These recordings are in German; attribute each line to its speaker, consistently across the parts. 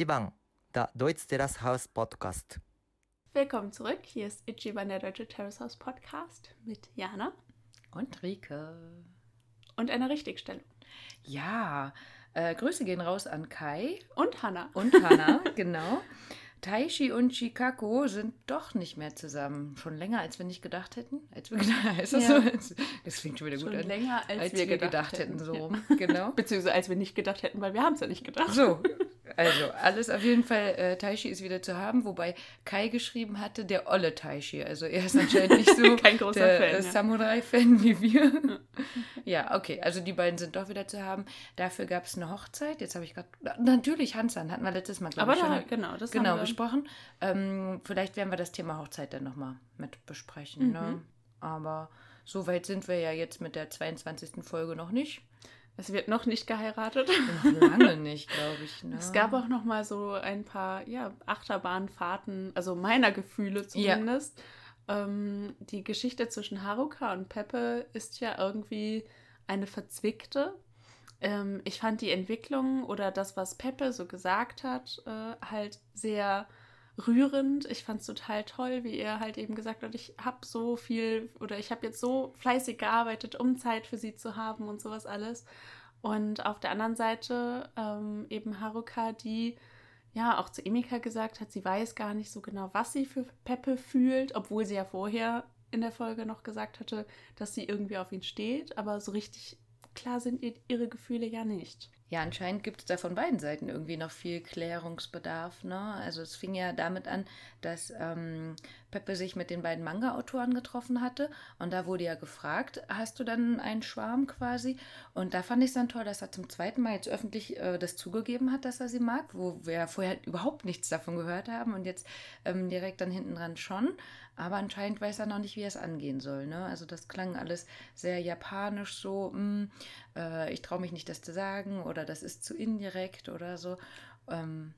Speaker 1: 一番 der Deutsch Terrace House Podcast.
Speaker 2: Willkommen zurück. Hier ist Ichiban, der Deutsche Terrace House Podcast mit Jana
Speaker 3: Und Rike.
Speaker 2: und einer Richtigstellung.
Speaker 3: Ja, äh, Grüße gehen raus an Kai
Speaker 2: Und Hanna.
Speaker 3: und Hanna, genau. Taishi und Chikako sind doch nicht mehr zusammen. Schon länger, als wir nicht gedacht hätten. Als wir gedacht, ist das,
Speaker 2: Ja.
Speaker 3: so? das klingt schon wieder gut
Speaker 2: Schon
Speaker 3: an.
Speaker 2: länger, als,
Speaker 3: wir, gedacht, hätten, so
Speaker 2: Ja.
Speaker 3: rum. Genau.
Speaker 2: Beziehungsweise als wir nicht gedacht hätten, weil wir haben es ja nicht gedacht.
Speaker 3: So, also alles auf jeden Fall, äh, Taishi ist wieder zu haben, wobei Kai geschrieben hatte, der olle Taishi. Also er ist anscheinend nicht so
Speaker 2: Kein großer
Speaker 3: der
Speaker 2: Fan,
Speaker 3: äh,
Speaker 2: ja.
Speaker 3: Samurai-Fan wie wir. ja, okay, also die beiden sind doch wieder zu haben. Dafür gab es eine Hochzeit. Jetzt habe ich gerade, natürlich Hansan, hatten wir letztes Mal, glaube
Speaker 2: Aber
Speaker 3: ich,
Speaker 2: da,
Speaker 3: schon
Speaker 2: genau, das
Speaker 3: genau
Speaker 2: haben wir.
Speaker 3: besprochen. Ähm, vielleicht werden wir das Thema Hochzeit dann nochmal mit besprechen. Ne?
Speaker 2: Mhm.
Speaker 3: Aber so weit sind wir ja jetzt mit der 22. Folge noch nicht.
Speaker 2: Es wird noch nicht geheiratet.
Speaker 3: Noch lange nicht, glaube ich. Ne?
Speaker 2: Es gab auch noch mal so ein paar ja, Achterbahnfahrten, also meiner Gefühle
Speaker 3: Ja.
Speaker 2: zumindest. Ähm, die Geschichte zwischen Haruka und Peppe ist ja irgendwie eine verzwickte. Ähm, ich fand die Entwicklung oder das, was Peppe so gesagt hat, äh, halt sehr rührend. Ich fand es total toll, wie er halt eben gesagt hat, ich habe so viel oder ich habe jetzt so fleißig gearbeitet, um Zeit für sie zu haben und sowas alles. Und auf der anderen Seite ähm, eben Haruka, die ja auch zu Emika gesagt hat, sie weiß gar nicht so genau, was sie für Peppe fühlt, obwohl sie ja vorher in der Folge noch gesagt hatte, dass sie irgendwie auf ihn steht, aber so richtig klar sind ihr ihre Gefühle ja nicht.
Speaker 3: Ja, anscheinend gibt es da von beiden Seiten irgendwie noch viel Klärungsbedarf. Ne? Also es fing ja damit an, dass ähm, Peppe sich mit den beiden Manga-Autoren getroffen hatte und da wurde ja gefragt, hast du dann einen Schwarm quasi? Und da fand ich es dann toll, dass er zum zweiten Mal jetzt öffentlich äh, das zugegeben hat, dass er sie mag, wo wir vorher überhaupt nichts davon gehört haben und jetzt ähm, direkt dann hinten dran schon. Aber anscheinend weiß er noch nicht, wie er es angehen soll. Ne? Also das klang alles sehr japanisch so, mm, äh, ich traue mich nicht, das zu sagen oder das ist zu indirekt oder so. Ähm,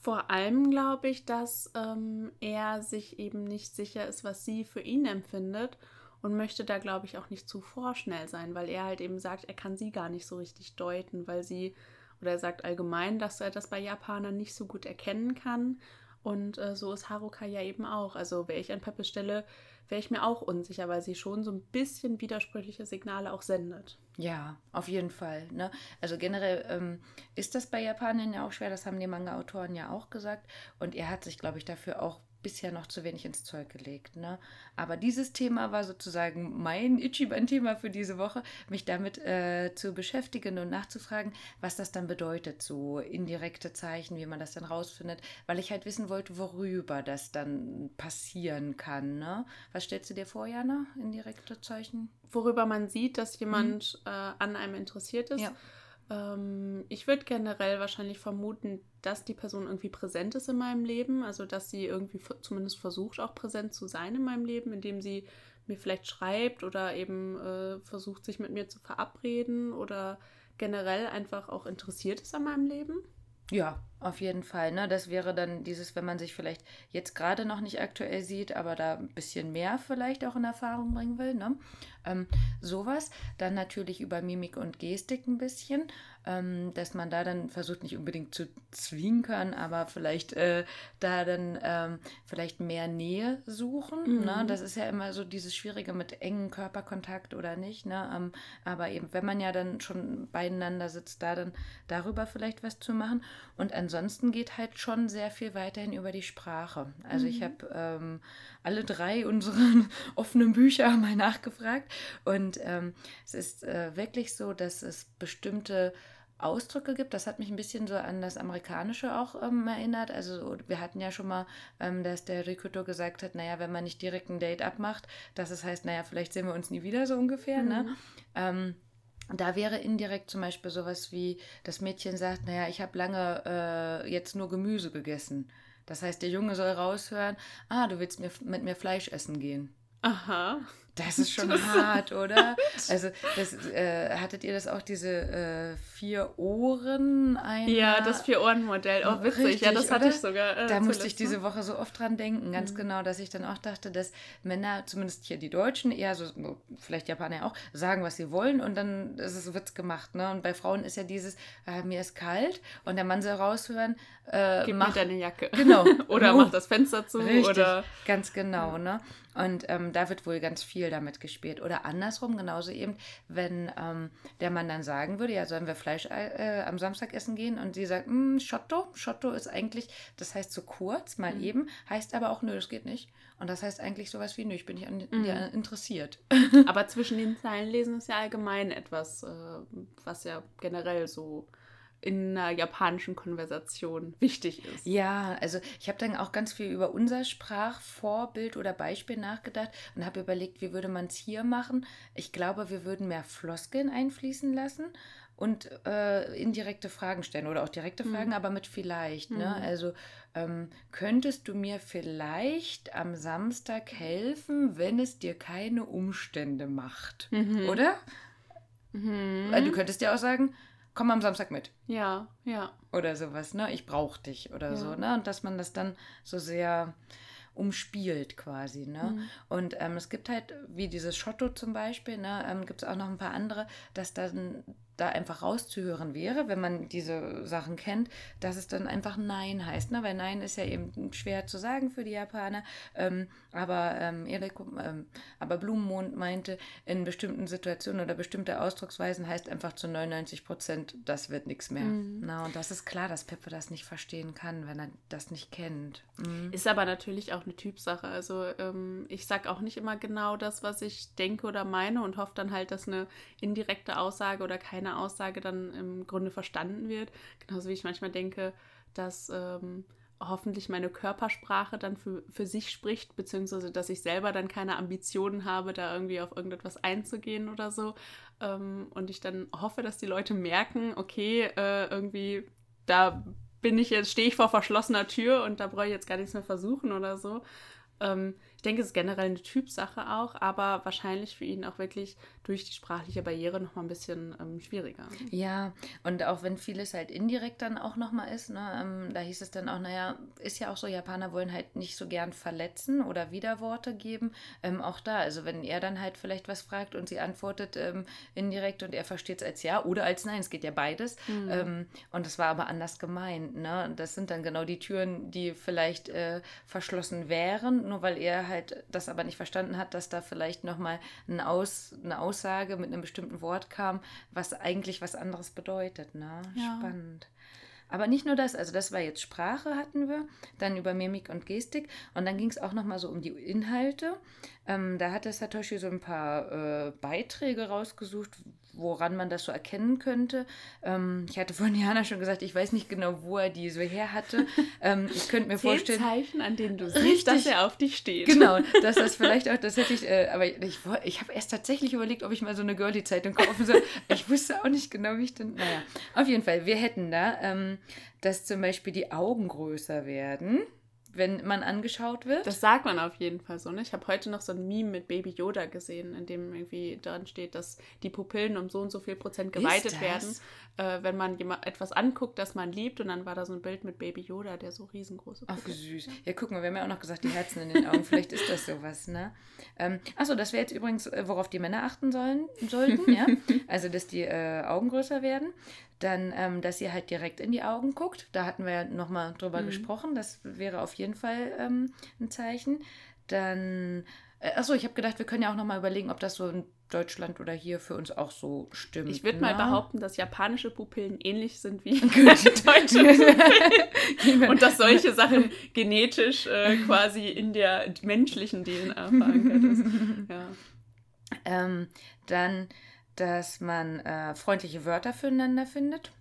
Speaker 2: Vor allem glaube ich, dass ähm, er sich eben nicht sicher ist, was sie für ihn empfindet und möchte da, glaube ich, auch nicht zu vorschnell sein, weil er halt eben sagt, er kann sie gar nicht so richtig deuten, weil sie, oder er sagt allgemein, dass er das bei Japanern nicht so gut erkennen kann. Und äh, so ist Haruka ja eben auch. Also wäre ich an Peppes Stelle, wäre ich mir auch unsicher, weil sie schon so ein bisschen widersprüchliche Signale auch sendet.
Speaker 3: Ja, auf jeden Fall. Ne? Also generell ähm, ist das bei Japanern ja auch schwer, das haben die Manga-Autoren ja auch gesagt. Und er hat sich, glaube ich, dafür auch bisher noch zu wenig ins Zeug gelegt. Ne? Aber dieses Thema war sozusagen mein Ichiban-Thema für diese Woche, mich damit äh, zu beschäftigen und nachzufragen, was das dann bedeutet, so indirekte Zeichen, wie man das dann rausfindet, weil ich halt wissen wollte, worüber das dann passieren kann. Ne? Was stellst du dir vor, Jana, indirekte Zeichen?
Speaker 2: worüber man sieht, dass jemand äh, an einem interessiert ist.
Speaker 3: Ja.
Speaker 2: Ähm, ich würde generell wahrscheinlich vermuten, dass die Person irgendwie präsent ist in meinem Leben, also dass sie irgendwie zumindest versucht, auch präsent zu sein in meinem Leben, indem sie mir vielleicht schreibt oder eben äh, versucht, sich mit mir zu verabreden oder generell einfach auch interessiert ist an meinem Leben.
Speaker 3: Ja, auf jeden Fall. Ne? Das wäre dann dieses, wenn man sich vielleicht jetzt gerade noch nicht aktuell sieht, aber da ein bisschen mehr vielleicht auch in Erfahrung bringen will. Ne? Ähm, sowas. Dann natürlich über Mimik und Gestik ein bisschen, ähm, dass man da dann versucht, nicht unbedingt zu zwinkern, aber vielleicht äh, da dann ähm, vielleicht mehr Nähe suchen.
Speaker 2: Mhm.
Speaker 3: Ne? Das ist ja immer so dieses Schwierige mit engen Körperkontakt oder nicht. Ne? Ähm, aber eben, wenn man ja dann schon beieinander sitzt, da dann darüber vielleicht was zu machen. Und ansonsten geht halt schon sehr viel weiterhin über die Sprache. Also ich habe ähm, alle drei unsere offenen Bücher mal nachgefragt. Und ähm, es ist äh, wirklich so, dass es bestimmte Ausdrücke gibt. Das hat mich ein bisschen so an das Amerikanische auch ähm, erinnert. Also wir hatten ja schon mal, ähm, dass der Rikuto gesagt hat, naja, wenn man nicht direkt ein Date abmacht, dass es heißt, naja, vielleicht sehen wir uns nie wieder so ungefähr. Ne? Ähm, da wäre indirekt zum Beispiel sowas wie, das Mädchen sagt, naja, ich habe lange äh, jetzt nur Gemüse gegessen. Das heißt, der Junge soll raushören, ah, du willst mir, mit mir Fleisch essen gehen.
Speaker 2: Aha.
Speaker 3: Das ist schon hart, oder? Also, das, äh, hattet ihr das auch, diese äh, vier Ohren? Einer?
Speaker 2: Ja, das Vier-Ohren-Modell. Oh, witzig.
Speaker 3: Richtig,
Speaker 2: ja, das hatte
Speaker 3: oder?
Speaker 2: ich sogar. Äh,
Speaker 3: da musste ich diese
Speaker 2: noch.
Speaker 3: Woche so oft dran denken, ganz
Speaker 2: Mhm.
Speaker 3: genau, dass ich dann auch dachte, dass Männer, zumindest hier die Deutschen, eher so, vielleicht Japaner ja auch, sagen, was sie wollen und dann ist es, wird's gemacht. Ne? Und bei Frauen ist ja dieses, äh, mir ist kalt und der Mann soll raushören, äh,
Speaker 2: Gib
Speaker 3: mach,
Speaker 2: mir deine Jacke.
Speaker 3: Genau.
Speaker 2: oder
Speaker 3: Oh.
Speaker 2: mach das Fenster zu.
Speaker 3: Richtig,
Speaker 2: Oder
Speaker 3: ganz genau, ne? Und ähm, da wird wohl ganz viel damit gespielt. Oder andersrum, genauso eben, wenn ähm, der Mann dann sagen würde, ja, sollen wir Fleisch äh, am Samstag essen gehen? Und sie sagt, "Mm, Schotto, Schotto ist eigentlich, das heißt so kurz, mal
Speaker 2: Mhm.
Speaker 3: eben, heißt aber auch, nö, das geht nicht. Und das heißt eigentlich sowas wie, nö, ich bin nicht an
Speaker 2: Mhm.
Speaker 3: dir interessiert.
Speaker 2: Aber zwischen den Zeilen lesen ist ja allgemein etwas, äh, was ja generell so in einer japanischen Konversation wichtig ist.
Speaker 3: Ja, also ich habe dann auch ganz viel über unser Sprachvorbild oder Beispiel nachgedacht und habe überlegt, wie würde man es hier machen. Ich glaube, wir würden mehr Floskeln einfließen lassen und äh, indirekte Fragen stellen oder auch direkte
Speaker 2: Mhm.
Speaker 3: Fragen, aber mit vielleicht. Ne?
Speaker 2: Mhm.
Speaker 3: Also ähm, könntest du mir vielleicht am Samstag helfen, wenn es dir keine Umstände macht?
Speaker 2: Mhm.
Speaker 3: Oder?
Speaker 2: Mhm.
Speaker 3: Weil du könntest ja auch sagen, komm am Samstag mit
Speaker 2: Ja, ja.
Speaker 3: oder sowas, ne? Ich brauch dich oder
Speaker 2: Ja.
Speaker 3: so, ne? Und dass man das dann so sehr umspielt quasi, ne?
Speaker 2: Mhm.
Speaker 3: Und ähm, es gibt halt, wie dieses Schotto zum Beispiel, ne, ähm, gibt es auch noch ein paar andere, dass dann da einfach rauszuhören wäre, wenn man diese Sachen kennt, dass es dann einfach Nein heißt, ne? Weil Nein ist ja eben schwer zu sagen für die Japaner, ähm, aber, ähm, Eriko, ähm, aber Blumenmond meinte, in bestimmten Situationen oder bestimmte Ausdrucksweisen heißt einfach zu 99 Prozent, das wird nichts mehr.
Speaker 2: Mhm.
Speaker 3: Na, und das ist klar, dass Peppe das nicht verstehen kann, wenn er das nicht kennt. Mhm.
Speaker 2: Ist aber natürlich auch eine Typsache. Also ähm, ich sag auch nicht immer genau das, was ich denke oder meine und hoffe dann halt, dass eine indirekte Aussage oder keine Aussage dann im Grunde verstanden wird. Genauso wie ich manchmal denke, dass ähm, hoffentlich meine Körpersprache dann für, für sich spricht, beziehungsweise dass ich selber dann keine Ambitionen habe, da irgendwie auf irgendetwas einzugehen oder so. Ähm, und ich dann hoffe, dass die Leute merken, okay, äh, irgendwie, da bin ich jetzt, stehe ich vor verschlossener Tür und da brauche ich jetzt gar nichts mehr versuchen oder so. Ähm, ich denke, es ist generell eine Typsache auch, aber wahrscheinlich für ihn auch wirklich durch die sprachliche Barriere noch mal ein bisschen ähm, schwieriger.
Speaker 3: Ja, und auch wenn vieles halt indirekt dann auch nochmal ist, ne, ähm, da hieß es dann auch, naja, ist ja auch so, Japaner wollen halt nicht so gern verletzen oder Widerworte geben. Ähm, auch da, also wenn er dann halt vielleicht was fragt und sie antwortet ähm, indirekt und er versteht es als Ja oder als Nein, es geht ja beides.
Speaker 2: Mhm.
Speaker 3: Ähm, und das war aber anders gemeint. Ne? Das sind dann genau die Türen, die vielleicht äh, verschlossen wären, nur weil er halt das aber nicht verstanden hat, dass da vielleicht nochmal ein Aus, eine Aussage mit einem bestimmten Wort kam, was eigentlich was anderes bedeutet. Ne?
Speaker 2: Ja.
Speaker 3: Spannend. Aber nicht nur das, also das war jetzt Sprache hatten wir, dann über Mimik und Gestik und dann ging es auch nochmal so um die Inhalte. Ähm, da hatte Satoshi so ein paar äh, Beiträge rausgesucht, woran man das so erkennen könnte. Ähm, ich hatte vorhin Jana schon gesagt, ich weiß nicht genau, wo er die so her hatte. ähm, ich könnte mir vorstellen.
Speaker 2: Zeichen, an denen du
Speaker 3: Richtig.
Speaker 2: siehst, dass er auf dich steht.
Speaker 3: Genau, dass das vielleicht auch, das hätte ich, äh, aber ich, ich habe erst tatsächlich überlegt, ob ich mal so eine Girlie-Zeitung kaufen soll. Ich wusste auch nicht genau, wie ich denn, naja. Auf jeden Fall, wir hätten da, ähm, dass zum Beispiel die Augen größer werden, wenn man angeschaut wird.
Speaker 2: Das sagt man auf jeden Fall so. Ne? Ich habe heute noch so ein Meme mit Baby Yoda gesehen, in dem irgendwie dran steht, dass die Pupillen um so und so viel Prozent geweitet werden, äh, wenn man etwas anguckt, das man liebt. Und dann war da so ein Bild mit Baby Yoda, der so riesengroße
Speaker 3: Ach, wie süß. Ja, guck mal, wir haben ja auch noch gesagt, die Herzen in den Augen. Vielleicht ist das sowas, ne? Ähm, achso, das wäre jetzt übrigens, äh, worauf die Männer achten sollen, sollten, ja? Also, dass die äh, Augen größer werden. Dann, ähm, dass ihr halt direkt in die Augen guckt. Da hatten wir ja nochmal drüber
Speaker 2: Mhm.
Speaker 3: gesprochen. Das wäre auf jeden Fall ähm, ein Zeichen. Dann, äh, achso, ich habe gedacht, wir können ja auch nochmal überlegen, ob das so in Deutschland oder hier für uns auch so stimmt.
Speaker 2: Ich würde mal
Speaker 3: ne?
Speaker 2: behaupten, dass japanische Pupillen ähnlich sind wie deutsche Pupillen. Und dass solche Sachen genetisch äh, quasi in der menschlichen DNA verankert ist. Ja.
Speaker 3: Ähm, dann, dass man äh, freundliche Wörter füreinander findet.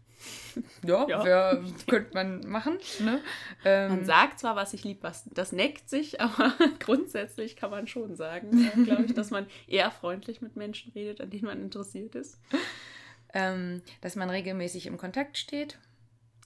Speaker 3: Ja,
Speaker 2: Ja.
Speaker 3: wär- könnte man machen. Ne? Ähm,
Speaker 2: Man sagt zwar, was ich lieb, was das neckt sich, aber grundsätzlich kann man schon sagen, äh, glaube ich, dass man eher freundlich mit Menschen redet, an denen man interessiert ist.
Speaker 3: ähm, dass man regelmäßig im Kontakt steht.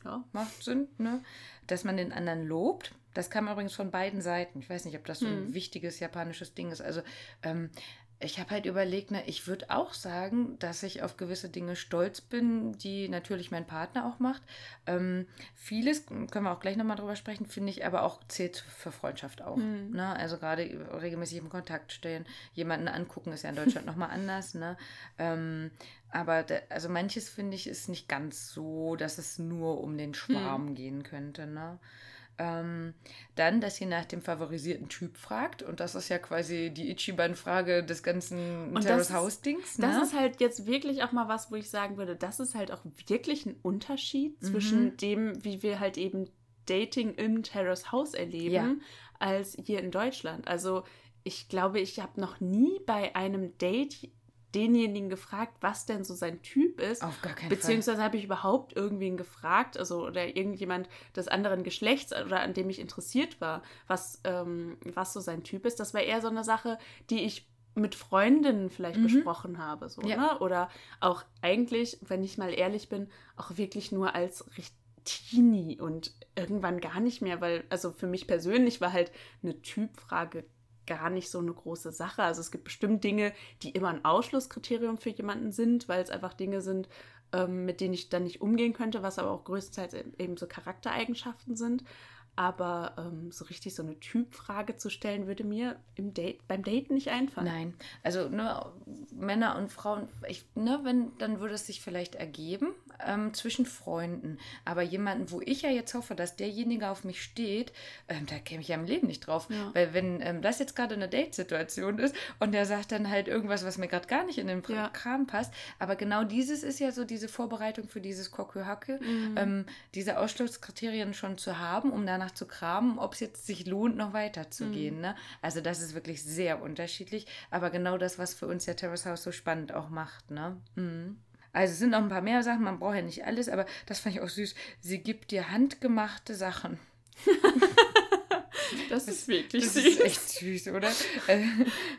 Speaker 2: Ja.
Speaker 3: Macht Sinn, ne? Dass man den anderen lobt. Das kam übrigens von beiden Seiten. Ich weiß nicht, ob das so ein
Speaker 2: Hm.
Speaker 3: wichtiges japanisches Ding ist. Also ähm, ich habe halt überlegt, ne, ich würde auch sagen, dass ich auf gewisse Dinge stolz bin, die natürlich mein Partner auch macht. Ähm, vieles, können wir auch gleich nochmal drüber sprechen, finde ich aber auch zählt für Freundschaft auch. Mhm. Ne? Also gerade regelmäßig im Kontakt stehen, jemanden angucken, ist ja in Deutschland nochmal anders. Ne? Ähm, aber de, also manches finde ich ist nicht ganz so, dass es nur um den Schwarm mhm. gehen könnte. Ne? Ähm, dann, dass sie nach dem favorisierten Typ fragt. Und das ist ja quasi die Ichiban-Frage des ganzen Terrace House-Dings.
Speaker 2: Ne? Das ist halt jetzt wirklich auch mal was, wo ich sagen würde, das ist halt auch wirklich ein Unterschied mhm. zwischen dem, wie wir halt eben Dating im Terrace House erleben, ja. als hier in Deutschland. Also ich glaube, ich habe noch nie bei einem Date denjenigen gefragt, was denn so sein Typ ist.
Speaker 3: Auf gar keinen
Speaker 2: Beziehungsweise habe ich überhaupt irgendwen gefragt, also oder irgendjemand des anderen Geschlechts oder an dem ich interessiert war, was, ähm, was so sein Typ ist. Das war eher so eine Sache, die ich mit Freundinnen vielleicht mhm. besprochen habe. So, ja. ne? Oder auch eigentlich, wenn ich mal ehrlich bin, auch wirklich nur als Teenie und irgendwann gar nicht mehr, weil, also für mich persönlich war halt eine Typfrage gar nicht so eine große Sache. Also es gibt bestimmt Dinge, die immer ein Ausschlusskriterium für jemanden sind, weil es einfach Dinge sind, ähm, mit denen ich dann nicht umgehen könnte, was aber auch größtenteils e-, eben so Charaktereigenschaften sind. Aber ähm, so richtig so eine Typfrage zu stellen, würde mir im Date, beim Date nicht einfallen.
Speaker 3: Nein, also ne, Männer und Frauen, ich, ne, wenn, dann würde es sich vielleicht ergeben ähm, zwischen Freunden. Aber jemanden, wo ich ja jetzt hoffe, dass derjenige auf mich steht, ähm, da käme ich ja im Leben nicht drauf. Ja. Weil wenn ähm, das jetzt gerade eine Date-Situation ist und der sagt dann halt irgendwas, was mir gerade gar nicht in den ja. Kram passt. Aber genau dieses ist ja so diese Vorbereitung für dieses Kokuhacke, mhm. Ähm, diese Ausschlusskriterien schon zu haben, um danach danach zu kramen, ob es jetzt sich lohnt, noch weiterzugehen. Mhm. Ne? Also das ist wirklich sehr unterschiedlich, aber genau das, was für uns ja Terrace House so spannend auch macht. Ne? Mhm. Also es sind noch ein paar mehr Sachen, man braucht ja nicht alles, aber das fand ich auch süß. Sie gibt dir handgemachte Sachen.
Speaker 2: Das, das, ist wirklich
Speaker 3: das
Speaker 2: süß.
Speaker 3: Das ist echt süß, oder? Äh,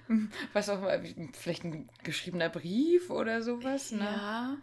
Speaker 3: was auch mal, vielleicht ein geschriebener Brief oder sowas, ne?
Speaker 2: Ja.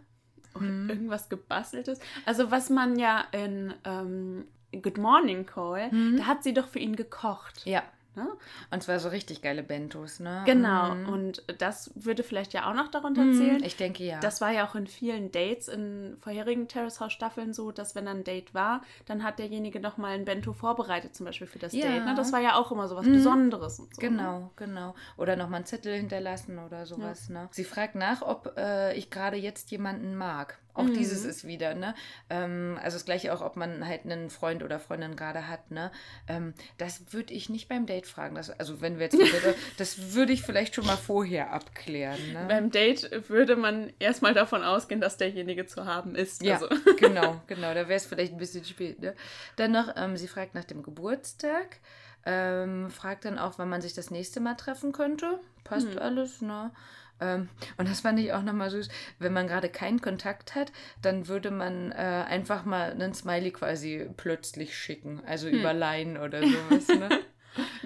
Speaker 2: Oder hm. irgendwas gebasteltes. Also was man ja in ähm, Good Morning Call, mhm. da hat sie doch für ihn gekocht.
Speaker 3: Ja. Ne? Und zwar so richtig geile Bentos, ne?
Speaker 2: Genau. Mhm. Und das würde vielleicht ja auch noch darunter mhm, zählen.
Speaker 3: Ich denke ja.
Speaker 2: Das war ja auch in vielen Dates in vorherigen Terrace House Staffeln so, dass wenn ein Date war, dann hat derjenige noch mal ein Bento vorbereitet, zum Beispiel für das ja. Date. Ne? Das war ja auch immer so was mhm. Besonderes. Und
Speaker 3: so, ne? genau, ne? genau. Oder noch mal einen Zettel hinterlassen oder sowas. Ja. Ne? Sie fragt nach, ob äh, ich gerade jetzt jemanden mag. Auch mhm. dieses ist wieder, ne? Ähm, also das gleiche auch, ob man halt einen Freund oder Freundin gerade hat, ne? Ähm, das würde ich nicht beim Date fragen. Das, also wenn wir jetzt, das würde ich vielleicht schon mal vorher abklären. Ne?
Speaker 2: Beim Date würde man erstmal davon ausgehen, dass derjenige zu haben ist.
Speaker 3: Ja, also. genau, genau. Da wäre es vielleicht ein bisschen spät. Ne? Dann noch, ähm, sie fragt nach dem Geburtstag. Ähm, fragt dann auch, wann man sich das nächste Mal treffen könnte. Passt hm. alles, ne? Ähm, und das fand ich auch nochmal süß. Wenn man gerade keinen Kontakt hat, dann würde man äh, einfach mal einen Smiley quasi plötzlich schicken. Also hm. über Line oder sowas. Ne?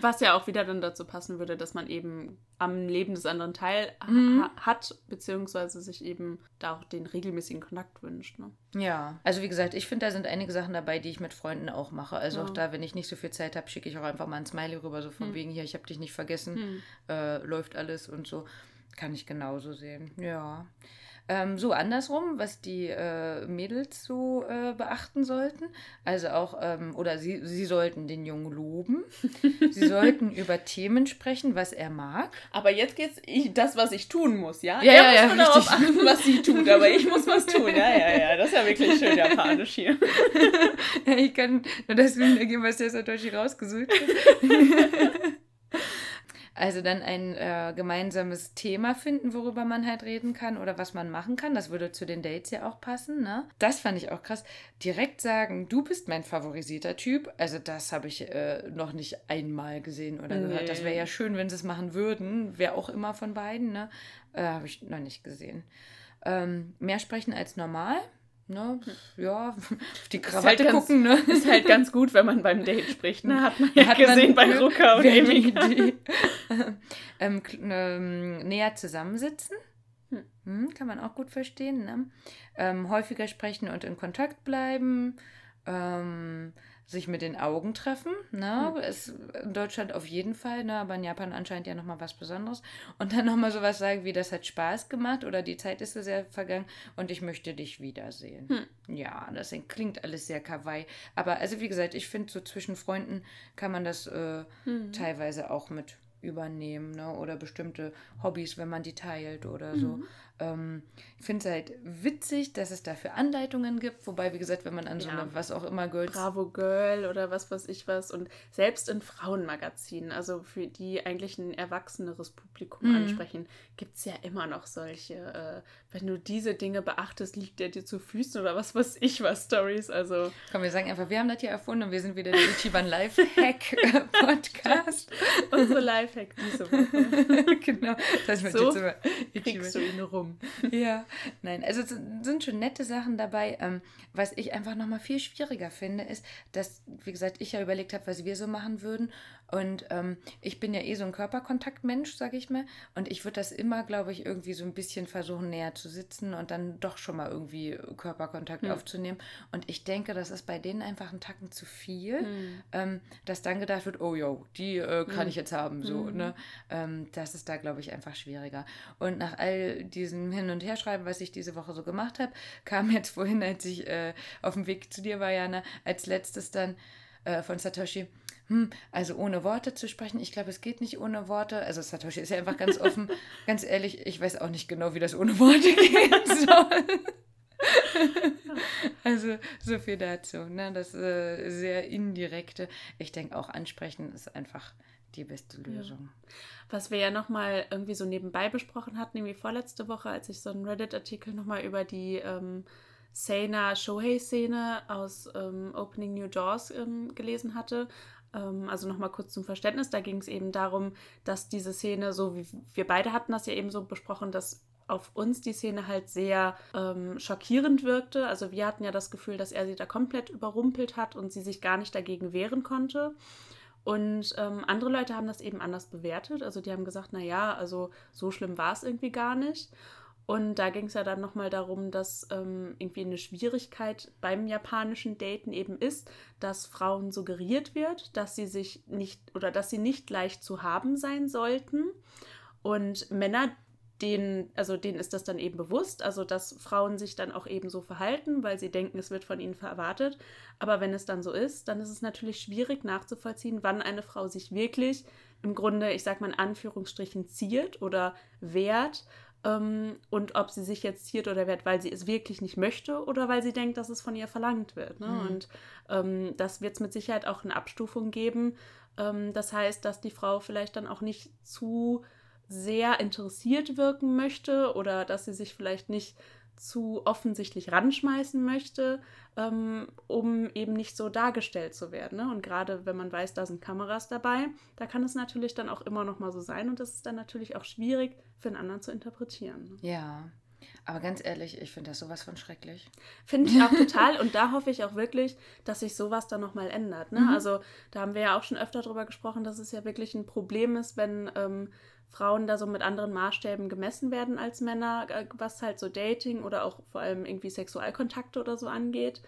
Speaker 2: Was ja auch wieder dann dazu passen würde, dass man eben am Leben des anderen teil mhm. ha hat, beziehungsweise sich eben da auch den regelmäßigen Kontakt wünscht. Ne?
Speaker 3: Ja, also wie gesagt, ich finde, da sind einige Sachen dabei, die ich mit Freunden auch mache. Also ja. auch da, wenn ich nicht so viel Zeit habe, schicke ich auch einfach mal ein Smiley rüber, so von mhm. wegen hier, ich habe dich nicht vergessen, mhm. äh, läuft alles und so. Kann ich genauso sehen, ja. Ähm, so andersrum, was die äh, Mädels so äh, beachten sollten. Also auch, ähm, oder sie, sie sollten den Jungen loben. sie sollten über Themen sprechen, was er mag.
Speaker 2: Aber jetzt geht's ich, das, was ich tun muss, ja?
Speaker 3: Ja, er ja,
Speaker 2: muss ja, darauf achten, was sie tut, aber ich muss was tun. Ja, ja, ja. Das ist ja wirklich schön japanisch hier.
Speaker 3: ja, ich kann nur das wiedergeben, was der Satoshi rausgesucht hat. Also dann ein äh, gemeinsames Thema finden, worüber man halt reden kann oder was man machen kann. Das würde zu den Dates ja auch passen. Ne? Das fand ich auch krass. Direkt sagen, du bist mein favorisierter Typ. Also das habe ich äh, noch nicht einmal gesehen oder nee. gehört. Das wäre ja schön, wenn sie es machen würden. Wer auch immer von beiden. Ne? Äh, habe ich noch nicht gesehen. Ähm, mehr sprechen als normal ne, ja, auf die Krawatte halt gucken,
Speaker 2: ganz, ne? Ist halt ganz gut, wenn man beim Date spricht, ne? Hat man ja Hat gesehen man, bei Rucker und Emika.
Speaker 3: ähm, ähm, näher zusammensitzen. Hm. hm, kann man auch gut verstehen. Ne? Ähm, häufiger sprechen und in Kontakt bleiben. Sich mit den Augen treffen. Ne? Mhm. Ist in Deutschland auf jeden Fall, ne? aber in Japan anscheinend ja nochmal was Besonderes. Und dann nochmal sowas sagen wie, das hat Spaß gemacht oder die Zeit ist so sehr vergangen und ich möchte dich wiedersehen. Hm. Ja, das klingt alles sehr kawaii. Aber also wie gesagt, ich finde so zwischen Freunden kann man das äh, hm. teilweise auch mit übernehmen ne? oder bestimmte Hobbys, wenn man die teilt oder so. Ähm, ich finde es halt witzig, dass es dafür Anleitungen gibt, wobei, wie gesagt, wenn man an so ja. eine, was auch immer,
Speaker 2: Girls. Bravo Girl oder was weiß ich was und selbst in Frauenmagazinen, also für die eigentlich ein erwachseneres Publikum mhm. ansprechen, gibt es ja immer noch solche, äh, wenn du diese Dinge beachtest, liegt der dir zu Füßen oder was weiß ich was, Stories, also.
Speaker 3: Komm, wir sagen einfach, wir haben das hier erfunden und wir sind wieder der Ichiban Lifehack-Podcast.
Speaker 2: Unsere Lifehack diese Woche.
Speaker 3: genau,
Speaker 2: das wird so kriegst du ihn rum.
Speaker 3: Ja, nein, also es sind schon nette Sachen dabei. Ähm, was ich einfach nochmal viel schwieriger finde, ist, dass, wie gesagt, ich ja überlegt habe, was wir so machen würden. Und ähm, ich bin ja eh so ein Körperkontaktmensch, sage ich mal. Und ich würde das immer, glaube ich, irgendwie so ein bisschen versuchen, näher zu sitzen und dann doch schon mal irgendwie Körperkontakt mhm. aufzunehmen. Und ich denke, das ist bei denen einfach ein Tacken zu viel, mhm. ähm, dass dann gedacht wird, oh yo, die äh, kann mhm. ich jetzt haben. So, hm. ne? Ähm, das ist da, glaube ich, einfach schwieriger. Und nach all diesem Hin- und Herschreiben, was ich diese Woche so gemacht habe, kam jetzt vorhin, als ich äh, auf dem Weg zu dir war, Jana, als letztes dann äh, von Satoshi hm, also ohne Worte zu sprechen, ich glaube, es geht nicht ohne Worte. Also Satoshi ist ja einfach ganz offen, ganz ehrlich, ich weiß auch nicht genau, wie das ohne Worte gehen soll. also so viel dazu. Ne? Das äh, sehr indirekte. Ich denke auch ansprechen ist einfach die beste Lösung.
Speaker 2: Ja. Was wir ja nochmal irgendwie so nebenbei besprochen hatten, nämlich vorletzte Woche, als ich so einen Reddit-Artikel nochmal über die ähm, Seina Shohei-Szene aus ähm, Opening New Doors ähm, gelesen hatte, also nochmal kurz zum Verständnis, da ging es eben darum, dass diese Szene, so wie wir beide hatten das ja eben so besprochen, dass auf uns die Szene halt sehr ähm, schockierend wirkte. Also wir hatten ja das Gefühl, dass er sie da komplett überrumpelt hat und sie sich gar nicht dagegen wehren konnte. Und ähm, andere Leute haben das eben anders bewertet. Also die haben gesagt, naja, also so schlimm war es irgendwie gar nicht. Und da ging es ja dann nochmal darum, dass ähm, irgendwie eine Schwierigkeit beim japanischen Daten eben ist, dass Frauen suggeriert wird, dass sie sich nicht oder dass sie nicht leicht zu haben sein sollten. Und Männer, denen, also denen ist das dann eben bewusst, also dass Frauen sich dann auch eben so verhalten, weil sie denken, es wird von ihnen erwartet. Aber wenn es dann so ist, dann ist es natürlich schwierig nachzuvollziehen, wann eine Frau sich wirklich im Grunde, ich sag mal in Anführungsstrichen, ziert oder wehrt ähm, und ob sie sich jetzt ziert oder wehrt, weil sie es wirklich nicht möchte oder weil sie denkt, dass es von ihr verlangt wird. Ne? Mhm. Und ähm, das wird es mit Sicherheit auch eine Abstufung geben. Ähm, das heißt, dass die Frau vielleicht dann auch nicht zu sehr interessiert wirken möchte oder dass sie sich vielleicht nicht zu offensichtlich ranschmeißen möchte, ähm, um eben nicht so dargestellt zu werden. Ne? Und gerade wenn man weiß, da sind Kameras dabei, da kann es natürlich dann auch immer noch mal so sein und das ist dann natürlich auch schwierig für einen anderen zu interpretieren.
Speaker 3: Ne? Ja. Aber ganz ehrlich, ich finde das sowas von schrecklich.
Speaker 2: Finde ich auch total. Und da hoffe ich auch wirklich, dass sich sowas dann nochmal ändert. Ne? Mhm. Also da haben wir ja auch schon öfter drüber gesprochen, dass es ja wirklich ein Problem ist, wenn ähm, Frauen da so mit anderen Maßstäben gemessen werden als Männer, äh, was halt so Dating oder auch vor allem irgendwie Sexualkontakte oder so angeht.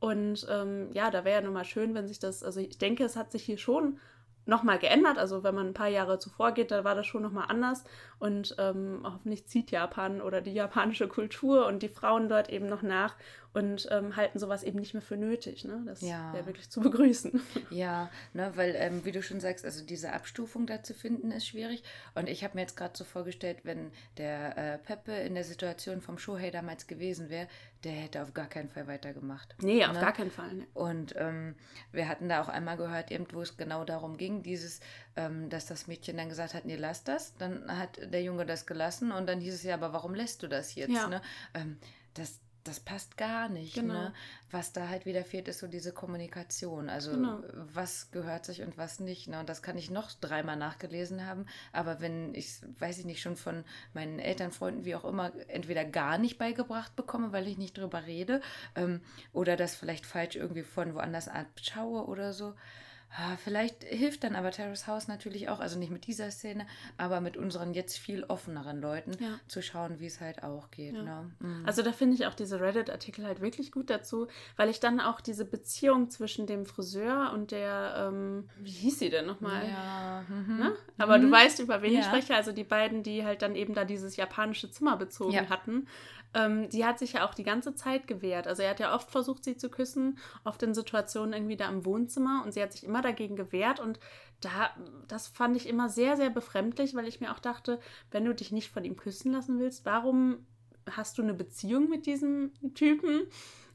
Speaker 2: Und ähm, ja, da wäre ja nochmal schön, wenn sich das, also ich denke, es hat sich hier schon nochmal geändert. Also wenn man ein paar Jahre zuvor geht, da war das schon nochmal anders. Und ähm, hoffentlich zieht Japan oder die japanische Kultur und die Frauen dort eben noch nach und ähm, halten sowas eben nicht mehr für nötig. Ne? Das ja. wäre wirklich zu begrüßen.
Speaker 3: Ja, ne, weil, ähm, wie du schon sagst, also diese Abstufung da zu finden ist schwierig. Und ich habe mir jetzt gerade so vorgestellt, wenn der äh, Peppe in der Situation vom Shohei damals gewesen wäre, der hätte auf gar keinen Fall weitergemacht.
Speaker 2: Nee, auf ne? gar keinen Fall. Ne?
Speaker 3: Und ähm, wir hatten da auch einmal gehört, eben, wo es genau darum ging, dieses, ähm, dass das Mädchen dann gesagt hat, nee, lass das. Dann hat der Junge das gelassen und dann hieß es ja, aber warum lässt du das jetzt? Ja. Ne? Ähm, das, das passt gar nicht. Genau. Ne? Was da halt wieder fehlt, ist so diese Kommunikation. Also genau. was gehört sich und was nicht. Ne? Und das kann ich noch dreimal nachgelesen haben. Aber wenn ich, weiß ich nicht, schon von meinen Eltern, Freunden, wie auch immer, entweder gar nicht beigebracht bekomme, weil ich nicht drüber rede, ähm, oder das vielleicht falsch irgendwie von woanders abschaue oder so. Ah, vielleicht hilft dann aber Terrace House natürlich auch, also nicht mit dieser Szene, aber mit unseren jetzt viel offeneren Leuten
Speaker 2: Ja.
Speaker 3: zu schauen, wie es halt auch geht.
Speaker 2: Ja.
Speaker 3: Ne? Mhm.
Speaker 2: Also da finde ich auch diese Reddit-Artikel halt wirklich gut dazu, weil ich dann auch diese Beziehung zwischen dem Friseur und der, ähm, wie hieß sie denn nochmal?
Speaker 3: ja, mhm.
Speaker 2: Ne? Aber du
Speaker 3: Mhm.
Speaker 2: weißt, über wen ich
Speaker 3: Ja.
Speaker 2: spreche. Also die beiden, die halt dann eben da dieses japanische Zimmer bezogen
Speaker 3: Ja.
Speaker 2: hatten. Ähm, die hat sich ja auch die ganze Zeit gewehrt. Also er hat ja oft versucht, sie zu küssen, oft in Situationen irgendwie da im Wohnzimmer und sie hat sich immer dagegen gewehrt und da, das fand ich immer sehr, sehr befremdlich, weil ich mir auch dachte, wenn du dich nicht von ihm küssen lassen willst, warum hast du eine Beziehung mit diesem Typen?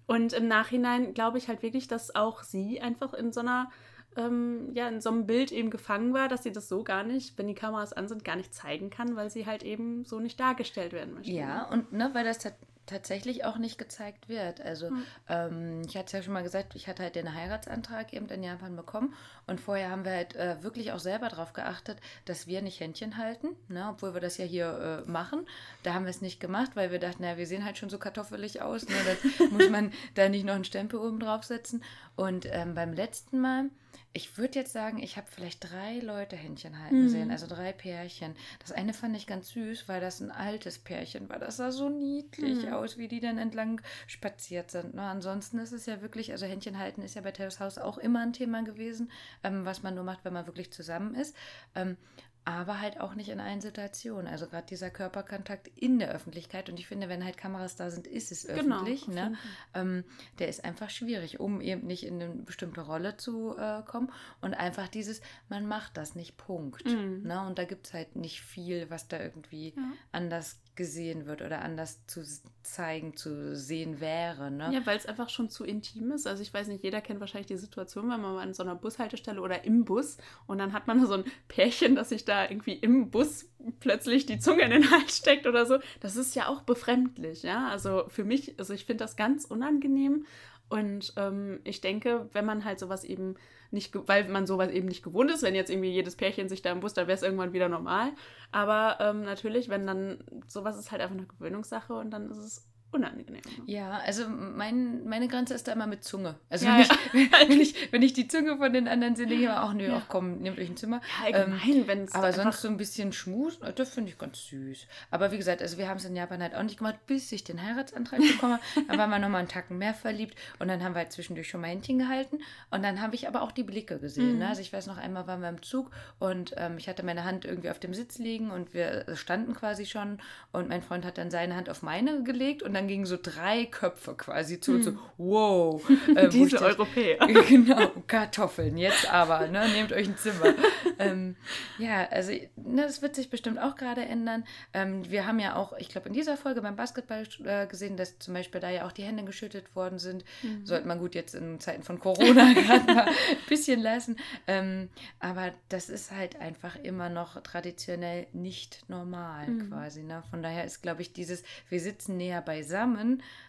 Speaker 2: Und im Nachhinein glaube ich halt wirklich, dass auch sie einfach in so einer ähm, ja, in so einem Bild eben gefangen war, dass sie das so gar nicht, wenn die Kameras an sind, gar nicht zeigen kann, weil sie halt eben so nicht dargestellt werden möchte.
Speaker 3: Ja, und ne, weil das ta- tatsächlich auch nicht gezeigt wird. Also
Speaker 2: Hm.
Speaker 3: ähm, ich hatte es ja schon mal gesagt, ich hatte halt den Heiratsantrag eben in Japan bekommen und vorher haben wir halt äh, wirklich auch selber darauf geachtet, dass wir nicht Händchen halten, ne, obwohl wir das ja hier äh, machen. Da haben wir es nicht gemacht, weil wir dachten, naja, wir sehen halt schon so kartoffelig aus, ne, das muss man da nicht noch einen Stempel oben draufsetzen. Und ähm, beim letzten Mal, ich würde jetzt sagen, ich habe vielleicht drei Leute Händchen halten
Speaker 2: Mhm.
Speaker 3: sehen, also drei Pärchen. Das eine fand ich ganz süß, weil das ein altes Pärchen war. Das sah so niedlich
Speaker 2: Mhm.
Speaker 3: aus, wie die dann entlang spaziert sind. Ne? Ansonsten ist es ja wirklich, also Händchen halten ist ja bei Terrace House auch immer ein Thema gewesen, ähm, was man nur macht, wenn man wirklich zusammen ist. Ähm, aber halt auch nicht in allen Situationen. Also gerade dieser Körperkontakt in der Öffentlichkeit. Und ich finde, wenn halt Kameras da sind, ist es
Speaker 2: Genau,
Speaker 3: öffentlich.
Speaker 2: auf
Speaker 3: ne? ähm, der ist einfach schwierig, um eben nicht in eine bestimmte Rolle zu äh, kommen. Und einfach dieses, man macht das nicht, Punkt.
Speaker 2: Mhm.
Speaker 3: Ne? Und da gibt es halt nicht viel, was da irgendwie
Speaker 2: Ja.
Speaker 3: anders gesehen wird oder anders zu zeigen, zu sehen wäre. Ne?
Speaker 2: Ja, weil es einfach schon zu intim ist. Also ich weiß nicht, jeder kennt wahrscheinlich die Situation, wenn man mal an so einer Bushaltestelle oder im Bus und dann hat man so ein Pärchen, das sich da irgendwie im Bus plötzlich die Zunge in den Hals steckt oder so. Das ist ja auch befremdlich, ja. Also für mich, also ich finde das ganz unangenehm. Und ähm, ich denke, wenn man halt sowas eben nicht, weil man sowas eben nicht gewohnt ist, wenn jetzt irgendwie jedes Pärchen sich da im Bus, dann wäre es irgendwann wieder normal. Aber ähm, natürlich, wenn dann, sowas ist halt einfach eine Gewöhnungssache und dann ist es unangenehm. ne?
Speaker 3: Ja, also mein, meine Grenze ist da immer mit Zunge. Also
Speaker 2: Ja,
Speaker 3: wenn,
Speaker 2: ja.
Speaker 3: Ich, wenn, ich, wenn ich die Zunge von den anderen sehe, denke ich immer, ach nö,
Speaker 2: Ja.
Speaker 3: ach komm, nehmt euch ein Zimmer.
Speaker 2: Ja, allgemein, wenn es
Speaker 3: Ähm, Aber sonst so ein bisschen Schmus, äh, das finde ich ganz süß. Aber wie gesagt, also wir haben es in Japan halt auch nicht gemacht, bis ich den Heiratsantrag bekommen habe. Dann waren wir nochmal einen Tacken mehr verliebt und dann haben wir halt zwischendurch schon mal Händchen gehalten. Und dann habe ich aber auch die Blicke gesehen.
Speaker 2: Mhm.
Speaker 3: Ne? Also ich weiß noch, einmal waren wir im Zug und ähm, ich hatte meine Hand irgendwie auf dem Sitz liegen und wir standen quasi schon und mein Freund hat dann seine Hand auf meine gelegt und dann gingen so drei Köpfe quasi zu und so, wow. äh,
Speaker 2: diese
Speaker 3: dachte,
Speaker 2: Europäer.
Speaker 3: genau, Kartoffeln, jetzt aber, ne? Nehmt euch ein Zimmer. ähm, ja, also ne, das wird sich bestimmt auch gerade ändern. Ähm, wir haben ja auch, ich glaube, in dieser Folge beim Basketball äh, gesehen, dass zum Beispiel da ja auch die Hände geschüttet worden sind.
Speaker 2: Mhm.
Speaker 3: Sollte man gut jetzt in Zeiten von Corona gerade mal ein bisschen lassen. Ähm, aber das ist halt einfach immer noch traditionell nicht normal
Speaker 2: Mhm.
Speaker 3: quasi. Ne? Von daher ist, glaube ich, dieses, wir sitzen näher beisammen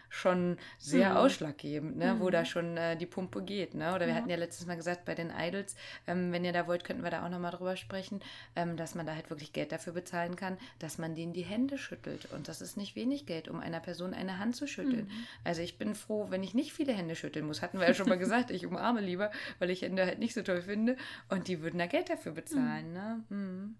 Speaker 3: schon sehr
Speaker 2: Mhm.
Speaker 3: ausschlaggebend, ne? wo
Speaker 2: Mhm.
Speaker 3: da schon äh, die Pumpe geht. Ne? Oder wir
Speaker 2: Ja.
Speaker 3: hatten ja letztes Mal gesagt, bei den Idols, ähm, wenn ihr da wollt, könnten wir da auch nochmal drüber sprechen, ähm, dass man da halt wirklich Geld dafür bezahlen kann, dass man denen die Hände schüttelt. Und das ist nicht wenig Geld, um einer Person eine Hand zu schütteln.
Speaker 2: Mhm.
Speaker 3: Also ich bin froh, wenn ich nicht viele Hände schütteln muss. Hatten wir ja schon mal gesagt, ich umarme lieber, weil ich Hände halt nicht so toll finde. Und die würden da Geld dafür bezahlen. Ne? Mhm.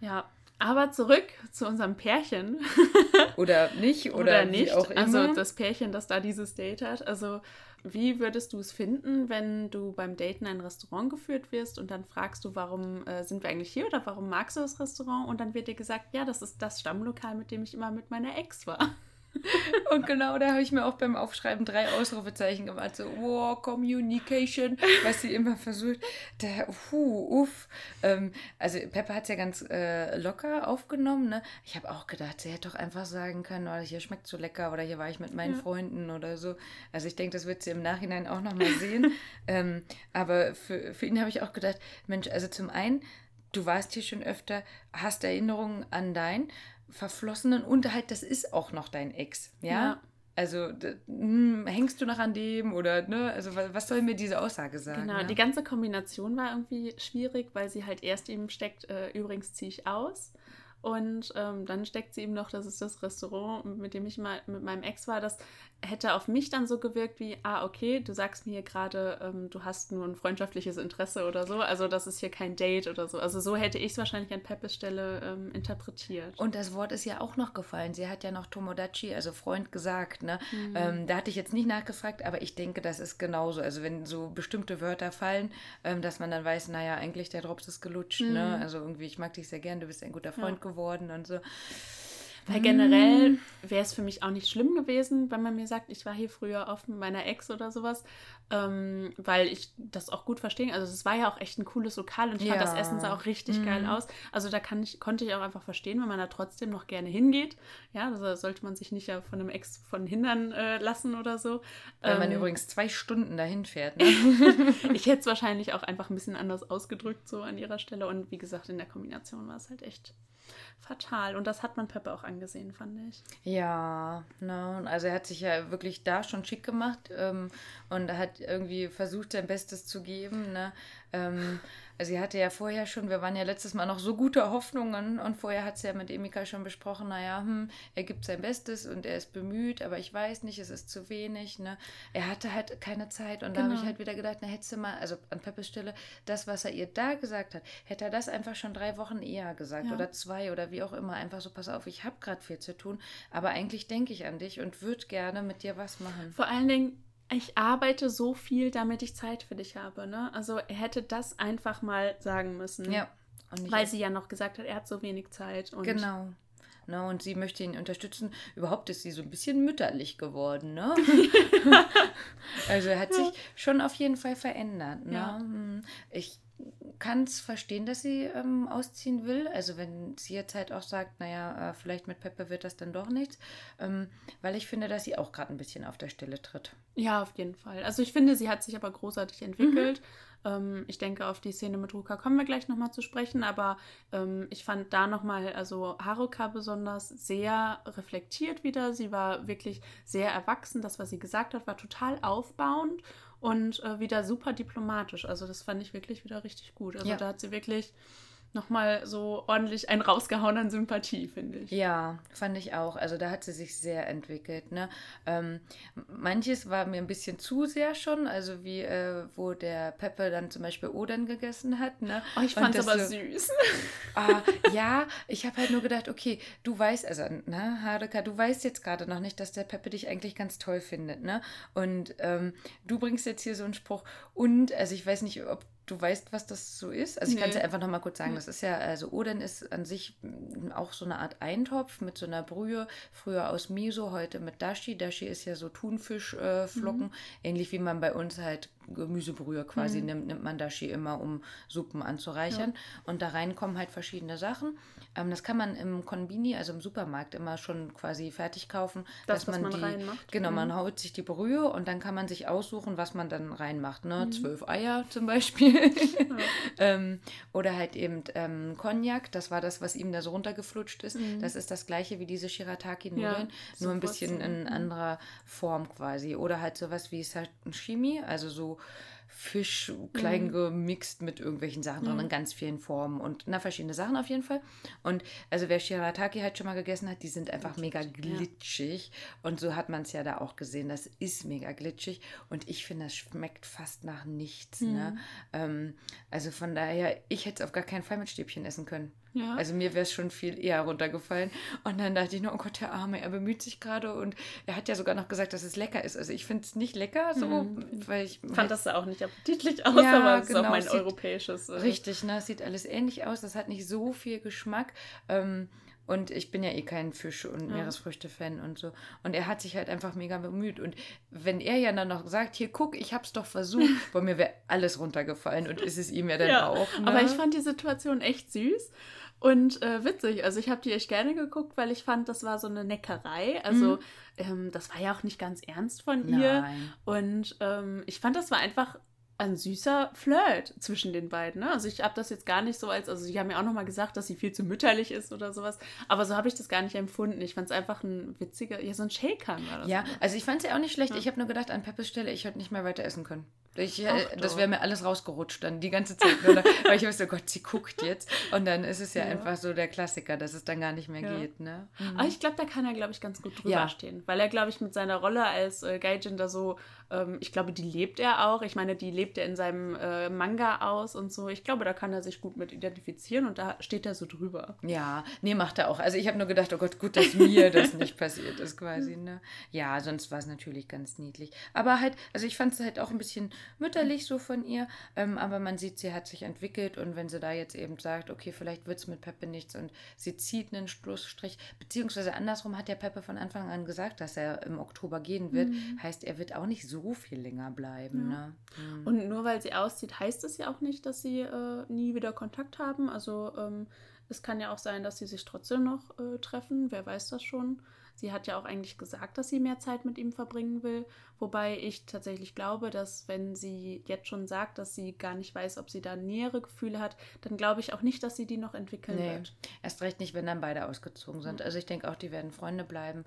Speaker 2: Ja, aber zurück zu unserem Pärchen.
Speaker 3: Oder nicht, oder,
Speaker 2: Oder,
Speaker 3: wie
Speaker 2: nicht.
Speaker 3: auch immer.
Speaker 2: Also das Pärchen, das da dieses Date hat. Also wie würdest du es finden, wenn du beim Daten in ein Restaurant geführt wirst und dann fragst du, warum äh, sind wir eigentlich hier oder warum magst du das Restaurant? Und dann wird dir gesagt, ja, das ist das Stammlokal, mit dem ich immer mit meiner Ex war.
Speaker 3: Und genau da habe ich mir auch beim Aufschreiben drei Ausrufezeichen gemacht. So, wow, Communication, was sie immer versucht. Der, puh, uff. Ähm, also Pepper hat es ja ganz äh, locker aufgenommen. Ne? Ich habe auch gedacht, sie hätte doch einfach sagen können, oh, hier schmeckt so lecker oder hier war ich mit meinen
Speaker 2: Ja.
Speaker 3: Freunden oder so. Also ich denke, das wird sie im Nachhinein auch nochmal sehen. ähm, aber für, für ihn habe ich auch gedacht, Mensch, also zum einen, du warst hier schon öfter, hast Erinnerungen an dein Verflossenen und halt, das ist auch noch dein Ex, ja?
Speaker 2: Ja.
Speaker 3: Also hm, hängst du noch an dem oder ne? Also wa- was soll mir diese Aussage sagen?
Speaker 2: Genau,
Speaker 3: ne?
Speaker 2: die ganze Kombination war irgendwie schwierig, weil sie halt erst eben steckt, äh, übrigens ziehe ich aus. Und ähm, dann steckt sie ihm noch, das ist das Restaurant, mit dem ich mal mit meinem Ex war. Das hätte auf mich dann so gewirkt wie, ah, okay, du sagst mir hier gerade, ähm, du hast nur ein freundschaftliches Interesse oder so. Also das ist hier kein Date oder so. Also so hätte ich es wahrscheinlich an Peppes Stelle ähm, interpretiert.
Speaker 3: Und das Wort ist ja auch noch gefallen. Sie hat ja noch Tomodachi, also Freund, gesagt. Ne? Mhm. Ähm, da hatte ich jetzt nicht nachgefragt, aber ich denke, das ist genauso. Also wenn so bestimmte Wörter fallen, ähm, dass man dann weiß, naja, eigentlich der Drops ist gelutscht. Ne? Mhm. Ne? Also irgendwie, ich mag dich sehr gern, du bist ein guter Freund ja. Geworden und so.
Speaker 2: Weil generell wäre es für mich auch nicht schlimm gewesen, wenn man mir sagt, ich war hier früher mit meiner Ex oder sowas, ähm, weil ich das auch gut verstehe. Also es war ja auch echt ein cooles Lokal und ich ja. fand das Essen sah auch richtig mhm. geil aus. Also da kann ich, konnte ich auch einfach verstehen, wenn man da trotzdem noch gerne hingeht. Ja, also sollte man sich nicht ja von einem Ex von hindern äh, lassen oder so.
Speaker 3: Weil ähm, man übrigens zwei Stunden dahin fährt. Ne?
Speaker 2: ich hätte es wahrscheinlich auch einfach ein bisschen anders ausgedrückt so an ihrer Stelle und wie gesagt, in der Kombination war es halt echt fatal. Und das hat man Peppe auch angesehen, fand ich.
Speaker 3: Ja, ne? also er hat sich ja wirklich da schon schick gemacht ähm, und hat irgendwie versucht, sein Bestes zu geben. Ne? Ähm, also sie hatte ja vorher schon, wir waren ja letztes Mal noch so gute Hoffnungen und vorher hat sie ja mit Emika schon besprochen, naja, hm, er gibt sein Bestes und er ist bemüht, aber ich weiß nicht, es ist zu wenig. Ne? Er hatte halt keine Zeit und genau. da habe ich halt wieder gedacht, na hättest du mal, also an Peppes Stelle, das, was er ihr da gesagt hat, hätte er das einfach schon drei Wochen eher gesagt ja. oder zwei oder wie auch immer, einfach so, pass auf, ich habe gerade viel zu tun, aber eigentlich denke ich an dich und würde gerne mit dir was machen.
Speaker 2: Vor allen Dingen, ich arbeite so viel, damit ich Zeit für dich habe. Ne? Also er hätte das einfach mal sagen müssen. Ja. weil sie ja noch gesagt hat, er hat so wenig Zeit.
Speaker 3: Genau. Ne, und sie möchte ihn unterstützen. Überhaupt ist sie so ein bisschen mütterlich geworden. Ne? also er hat sich schon auf jeden Fall verändert. Ne? Ja. Hm. Ich kann es verstehen, dass sie ähm, ausziehen will. Also wenn sie jetzt halt auch sagt, naja, äh, vielleicht mit Peppe wird das dann doch nichts. Ähm, weil ich finde, dass sie auch gerade ein bisschen auf der Stelle tritt.
Speaker 2: Ja, auf jeden Fall. Also ich finde, sie hat sich aber großartig entwickelt. Mhm. Ähm, ich denke, auf die Szene mit Ruka kommen wir gleich nochmal zu sprechen. Aber ähm, ich fand da nochmal, also Haruka besonders sehr reflektiert wieder. Sie war wirklich sehr erwachsen. Das, was sie gesagt hat, war total aufbauend und äh, wieder super diplomatisch. Also das fand ich wirklich wieder richtig gut. Also ja. da hat sie wirklich nochmal so ordentlich einen rausgehauen an Sympathie, finde ich.
Speaker 3: Ja, fand ich auch. Also da hat sie sich sehr entwickelt. Ne? Ähm, manches war mir ein bisschen zu sehr schon, also wie äh, wo der Peppe dann zum Beispiel Odin gegessen hat. Ne?
Speaker 2: Oh, ich fand es aber so, süß.
Speaker 3: Ah, ja, ich habe halt nur gedacht, okay, du weißt, also, ne, Haruka, du weißt jetzt gerade noch nicht, dass der Peppe dich eigentlich ganz toll findet. Ne? Und ähm, du bringst jetzt hier so einen Spruch und, also ich weiß nicht, ob du weißt, was das so ist? Also ich nee. kann es ja einfach nochmal kurz sagen. Das ist ja, also Oden ist an sich mm, auch so eine Art Eintopf mit so einer Brühe. Früher aus Miso, heute mit Dashi. Dashi ist ja so Thunfischflocken. Äh, mhm. Ähnlich wie man bei uns halt Gemüsebrühe quasi mhm. nimmt, nimmt man Dashi immer, um Suppen anzureichern. Ja. Und da rein kommen halt verschiedene Sachen. Ähm, das kann man im Konbini, also im Supermarkt, immer schon quasi fertig kaufen. Das, dass man, man die, reinmacht. Genau, mhm. man haut sich die Brühe und dann kann man sich aussuchen, was man dann reinmacht. Ne? Mhm. Zwölf Eier zum Beispiel. Ja. ähm, oder halt eben ähm, Cognac, das war das, was ihm da so runtergeflutscht ist. Mhm. Das ist das gleiche wie diese Shirataki-Nudeln, ja, nur ein bisschen in mhm. anderer Form quasi. Oder halt sowas wie Sashimi, also so Fisch klein mhm. gemixt mit irgendwelchen Sachen drin, mhm. in ganz vielen Formen und na, verschiedene Sachen auf jeden Fall. Und also wer Shirataki halt schon mal gegessen hat, die sind einfach mega glitschig. Ja. Und so hat man es ja da auch gesehen. Das ist mega glitschig. Und ich finde, das schmeckt fast nach nichts. Ne? Mhm. Ne? Ähm, also von daher, ich hätte es auf gar keinen Fall mit Stäbchen essen können. Ja. Also mir wäre es schon viel eher runtergefallen. Und dann dachte ich nur, oh Gott, der Arme, er bemüht sich gerade und er hat ja sogar noch gesagt, dass es lecker ist. Also ich finde es nicht lecker, so, mhm. weil ich
Speaker 2: fand halt, das auch nicht appetitlich aus, ja, aber es genau, ist auch mein sieht, europäisches.
Speaker 3: Äh. Richtig, ne? Es sieht alles ähnlich aus. Das hat nicht so viel Geschmack. Ähm, und ich bin ja eh kein Fisch- und ja. Meeresfrüchte-Fan und so. Und er hat sich halt einfach mega bemüht. Und wenn er ja dann noch sagt, hier guck, ich hab's doch versucht, bei mir wäre alles runtergefallen und ist es ihm ja dann ja, auch.
Speaker 2: Ne? Aber ich fand die Situation echt süß. Und äh, witzig, also ich habe die echt gerne geguckt, weil ich fand, das war so eine Neckerei. Also mhm. ähm, das war ja auch nicht ganz ernst von ihr. Nein. Und ähm, ich fand, das war einfach ein süßer Flirt zwischen den beiden. Ne? Also ich habe das jetzt gar nicht so als, also sie haben ja auch nochmal gesagt, dass sie viel zu mütterlich ist oder sowas, aber so habe ich das gar nicht empfunden. Ich fand es einfach ein witziger, ja so ein Shakern war
Speaker 3: das. Ja, also ich fand es ja auch nicht schlecht. Ja. Ich habe nur gedacht, an Peppes Stelle, ich hätte nicht mehr weiter essen können. Ich, äh, das wäre mir alles rausgerutscht dann die ganze Zeit. Oder? Weil ich wusste, oh Gott, sie guckt jetzt. Und dann ist es ja, ja. einfach so der Klassiker, dass es dann gar nicht mehr ja. geht. Ne?
Speaker 2: Mhm. Aber ich glaube, da kann er, glaube ich, ganz gut drüber ja. stehen. Weil er, glaube ich, mit seiner Rolle als äh, Gaijin da so, ähm, ich glaube, die lebt er auch. Ich meine, die lebt er in seinem äh, Manga aus und so. Ich glaube, da kann er sich gut mit identifizieren und da steht er so drüber.
Speaker 3: Ja, nee, macht er auch. Also ich habe nur gedacht, oh Gott, gut, dass mir das nicht passiert ist quasi. Ne? Ja, sonst war es natürlich ganz niedlich. Aber halt, also ich fand es halt auch ein bisschen mütterlich so von ihr. Ähm, aber man sieht, sie hat sich entwickelt und wenn sie da jetzt eben sagt, okay, vielleicht wird es mit Peppe nichts und sie zieht einen Schlussstrich, beziehungsweise andersrum hat ja Peppe von Anfang an gesagt, dass er im Oktober gehen wird. Mhm. Heißt, er wird auch nicht so viel länger bleiben. Ja. Ne?
Speaker 2: Mhm. Und nur weil sie auszieht, heißt es ja auch nicht, dass sie äh, nie wieder Kontakt haben. Also ähm, es kann ja auch sein, dass sie sich trotzdem noch äh, treffen. Wer weiß das schon. Sie hat ja auch eigentlich gesagt, dass sie mehr Zeit mit ihm verbringen will, wobei ich tatsächlich glaube, dass wenn sie jetzt schon sagt, dass sie gar nicht weiß, ob sie da nähere Gefühle hat, dann glaube ich auch nicht, dass sie die noch entwickeln nee, wird.
Speaker 3: Erst recht nicht, wenn dann beide ausgezogen sind. Also ich denke auch, die werden Freunde bleiben.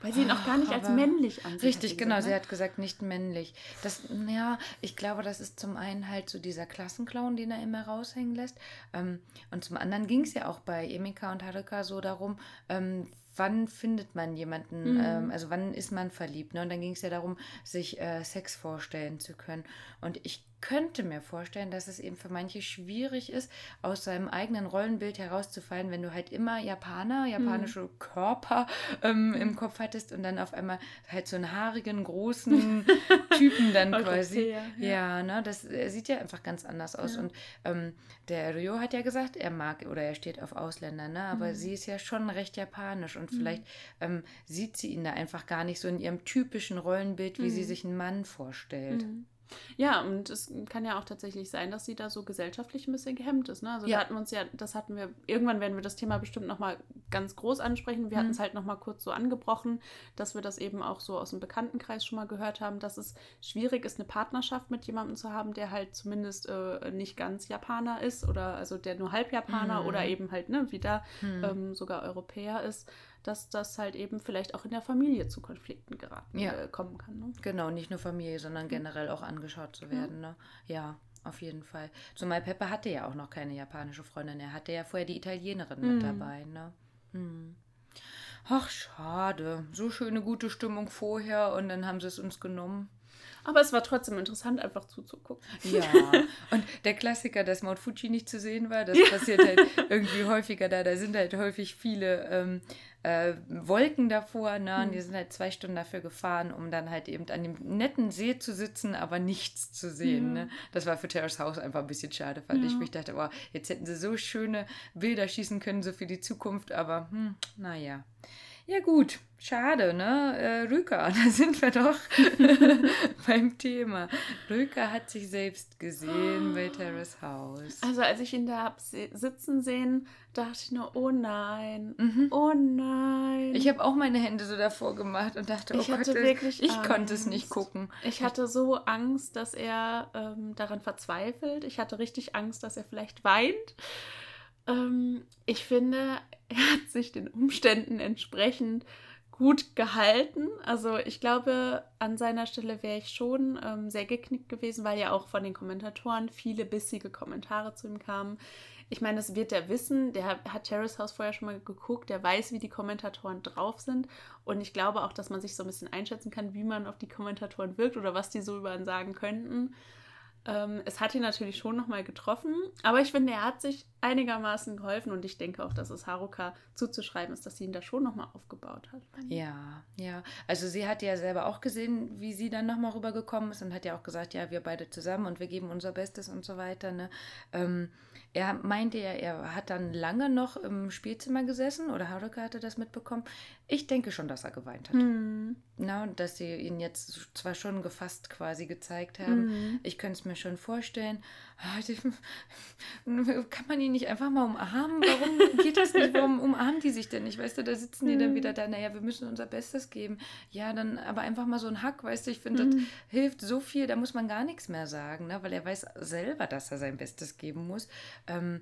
Speaker 2: Weil sie ihn auch gar nicht als männlich ansieht.
Speaker 3: Richtig, genau. Gesagt, ne? Sie hat gesagt, nicht männlich. Das, ja, ich glaube, das ist zum einen halt so dieser Klassenclown, den er immer raushängen lässt. Ähm, und zum anderen ging es ja auch bei Emika und Haruka so darum, ähm, wann findet man jemanden, mhm. ähm, also wann ist man verliebt. Ne? Und dann ging es ja darum, sich äh, Sex vorstellen zu können. Und ich könnte mir vorstellen, dass es eben für manche schwierig ist, aus seinem eigenen Rollenbild herauszufallen, wenn du halt immer Japaner, japanische mhm. Körper ähm, im Kopf hattest und dann auf einmal halt so einen haarigen, großen Typen dann quasi. Ja, ja. ja, ne, das er sieht ja einfach ganz anders aus. Ja. Und ähm, der Ryo hat ja gesagt, er mag oder er steht auf Ausländer, ne? aber mhm. sie ist ja schon recht japanisch und mhm. vielleicht ähm, sieht sie ihn da einfach gar nicht so in ihrem typischen Rollenbild, wie sie mhm. sich einen Mann vorstellt.
Speaker 2: Mhm. Ja, und es kann ja auch tatsächlich sein, dass sie da so gesellschaftlich ein bisschen gehemmt ist. Ne? Also ja. da hatten wir uns ja, das hatten wir, irgendwann werden wir das Thema bestimmt nochmal ganz groß ansprechen. Wir mhm. hatten es halt nochmal kurz so angebrochen, dass wir das eben auch so aus dem Bekanntenkreis schon mal gehört haben, dass es schwierig ist, eine Partnerschaft mit jemandem zu haben, der halt zumindest äh, nicht ganz Japaner ist oder also der nur halb Japaner mhm. oder eben halt, ne, wie da mhm. ähm, sogar Europäer ist dass das halt eben vielleicht auch in der Familie zu Konflikten geraten ja. äh, kommen kann. Ne?
Speaker 3: Genau, nicht nur Familie, sondern generell auch angeschaut zu werden. Ja. Ne? ja, auf jeden Fall. Zumal Peppe hatte ja auch noch keine japanische Freundin. Er hatte ja vorher die Italienerin mhm. mit dabei. Ne? Mhm. Ach, schade. So schöne, gute Stimmung vorher und dann haben sie es uns genommen.
Speaker 2: Aber es war trotzdem interessant, einfach zuzugucken.
Speaker 3: Ja. Und der Klassiker, dass Mount Fuji nicht zu sehen war, das passiert halt irgendwie häufiger da. Da sind halt häufig viele ähm, äh, Wolken davor. Ne? Und die mhm. sind halt zwei Stunden dafür gefahren, um dann halt eben an dem netten See zu sitzen, aber nichts zu sehen. Ja. Ne? Das war für Terrace House einfach ein bisschen schade, fand ja. ich. Ich dachte, oh, jetzt hätten sie so schöne Bilder schießen können, so für die Zukunft, aber hm, naja. Ja, gut, schade, ne? Äh, Rüker, da sind wir doch beim Thema. Rüker hat sich selbst gesehen bei Terrace House.
Speaker 2: Also, als ich ihn da hab sitzen sehen, dachte ich nur, oh nein, mhm. oh nein.
Speaker 3: Ich habe auch meine Hände so davor gemacht und dachte, oh ich Gott, wirklich ich Angst. konnte es nicht gucken.
Speaker 2: Ich hatte so Angst, dass er ähm, daran verzweifelt. Ich hatte richtig Angst, dass er vielleicht weint. Ähm, ich finde, er hat sich den Umständen entsprechend gut gehalten. Also ich glaube, an seiner Stelle wäre ich schon ähm, sehr geknickt gewesen, weil ja auch von den Kommentatoren viele bissige Kommentare zu ihm kamen. Ich meine, das wird er wissen. Der hat Terrace House vorher schon mal geguckt. Der weiß, wie die Kommentatoren drauf sind. Und ich glaube auch, dass man sich so ein bisschen einschätzen kann, wie man auf die Kommentatoren wirkt oder was die so über ihn sagen könnten. Ähm, es hat ihn natürlich schon nochmal getroffen, aber ich finde, er hat sich einigermaßen geholfen und ich denke auch, dass es Haruka zuzuschreiben ist, dass sie ihn da schon nochmal aufgebaut hat.
Speaker 3: Ja, ja. Also sie hat ja selber auch gesehen, wie sie dann nochmal rübergekommen ist und hat ja auch gesagt, ja, wir beide zusammen und wir geben unser Bestes und so weiter. Ne? Ähm, er meinte ja, er hat dann lange noch im Spielzimmer gesessen oder Haruka hatte das mitbekommen. Ich denke schon, dass er geweint hat. Mhm. Na, dass sie ihn jetzt zwar schon gefasst quasi gezeigt haben. Mhm. Ich könnte es mir schon vorstellen. Ah, kann man ihn nicht einfach mal umarmen? Warum geht das nicht? Warum umarmen die sich denn nicht? Weißt du, da sitzen die mhm. dann wieder da, naja, wir müssen unser Bestes geben. Ja, dann aber einfach mal so ein Hack, weißt du, ich finde, das mhm. hilft so viel, da muss man gar nichts mehr sagen, ne? weil er weiß selber, dass er sein Bestes geben muss. Ähm,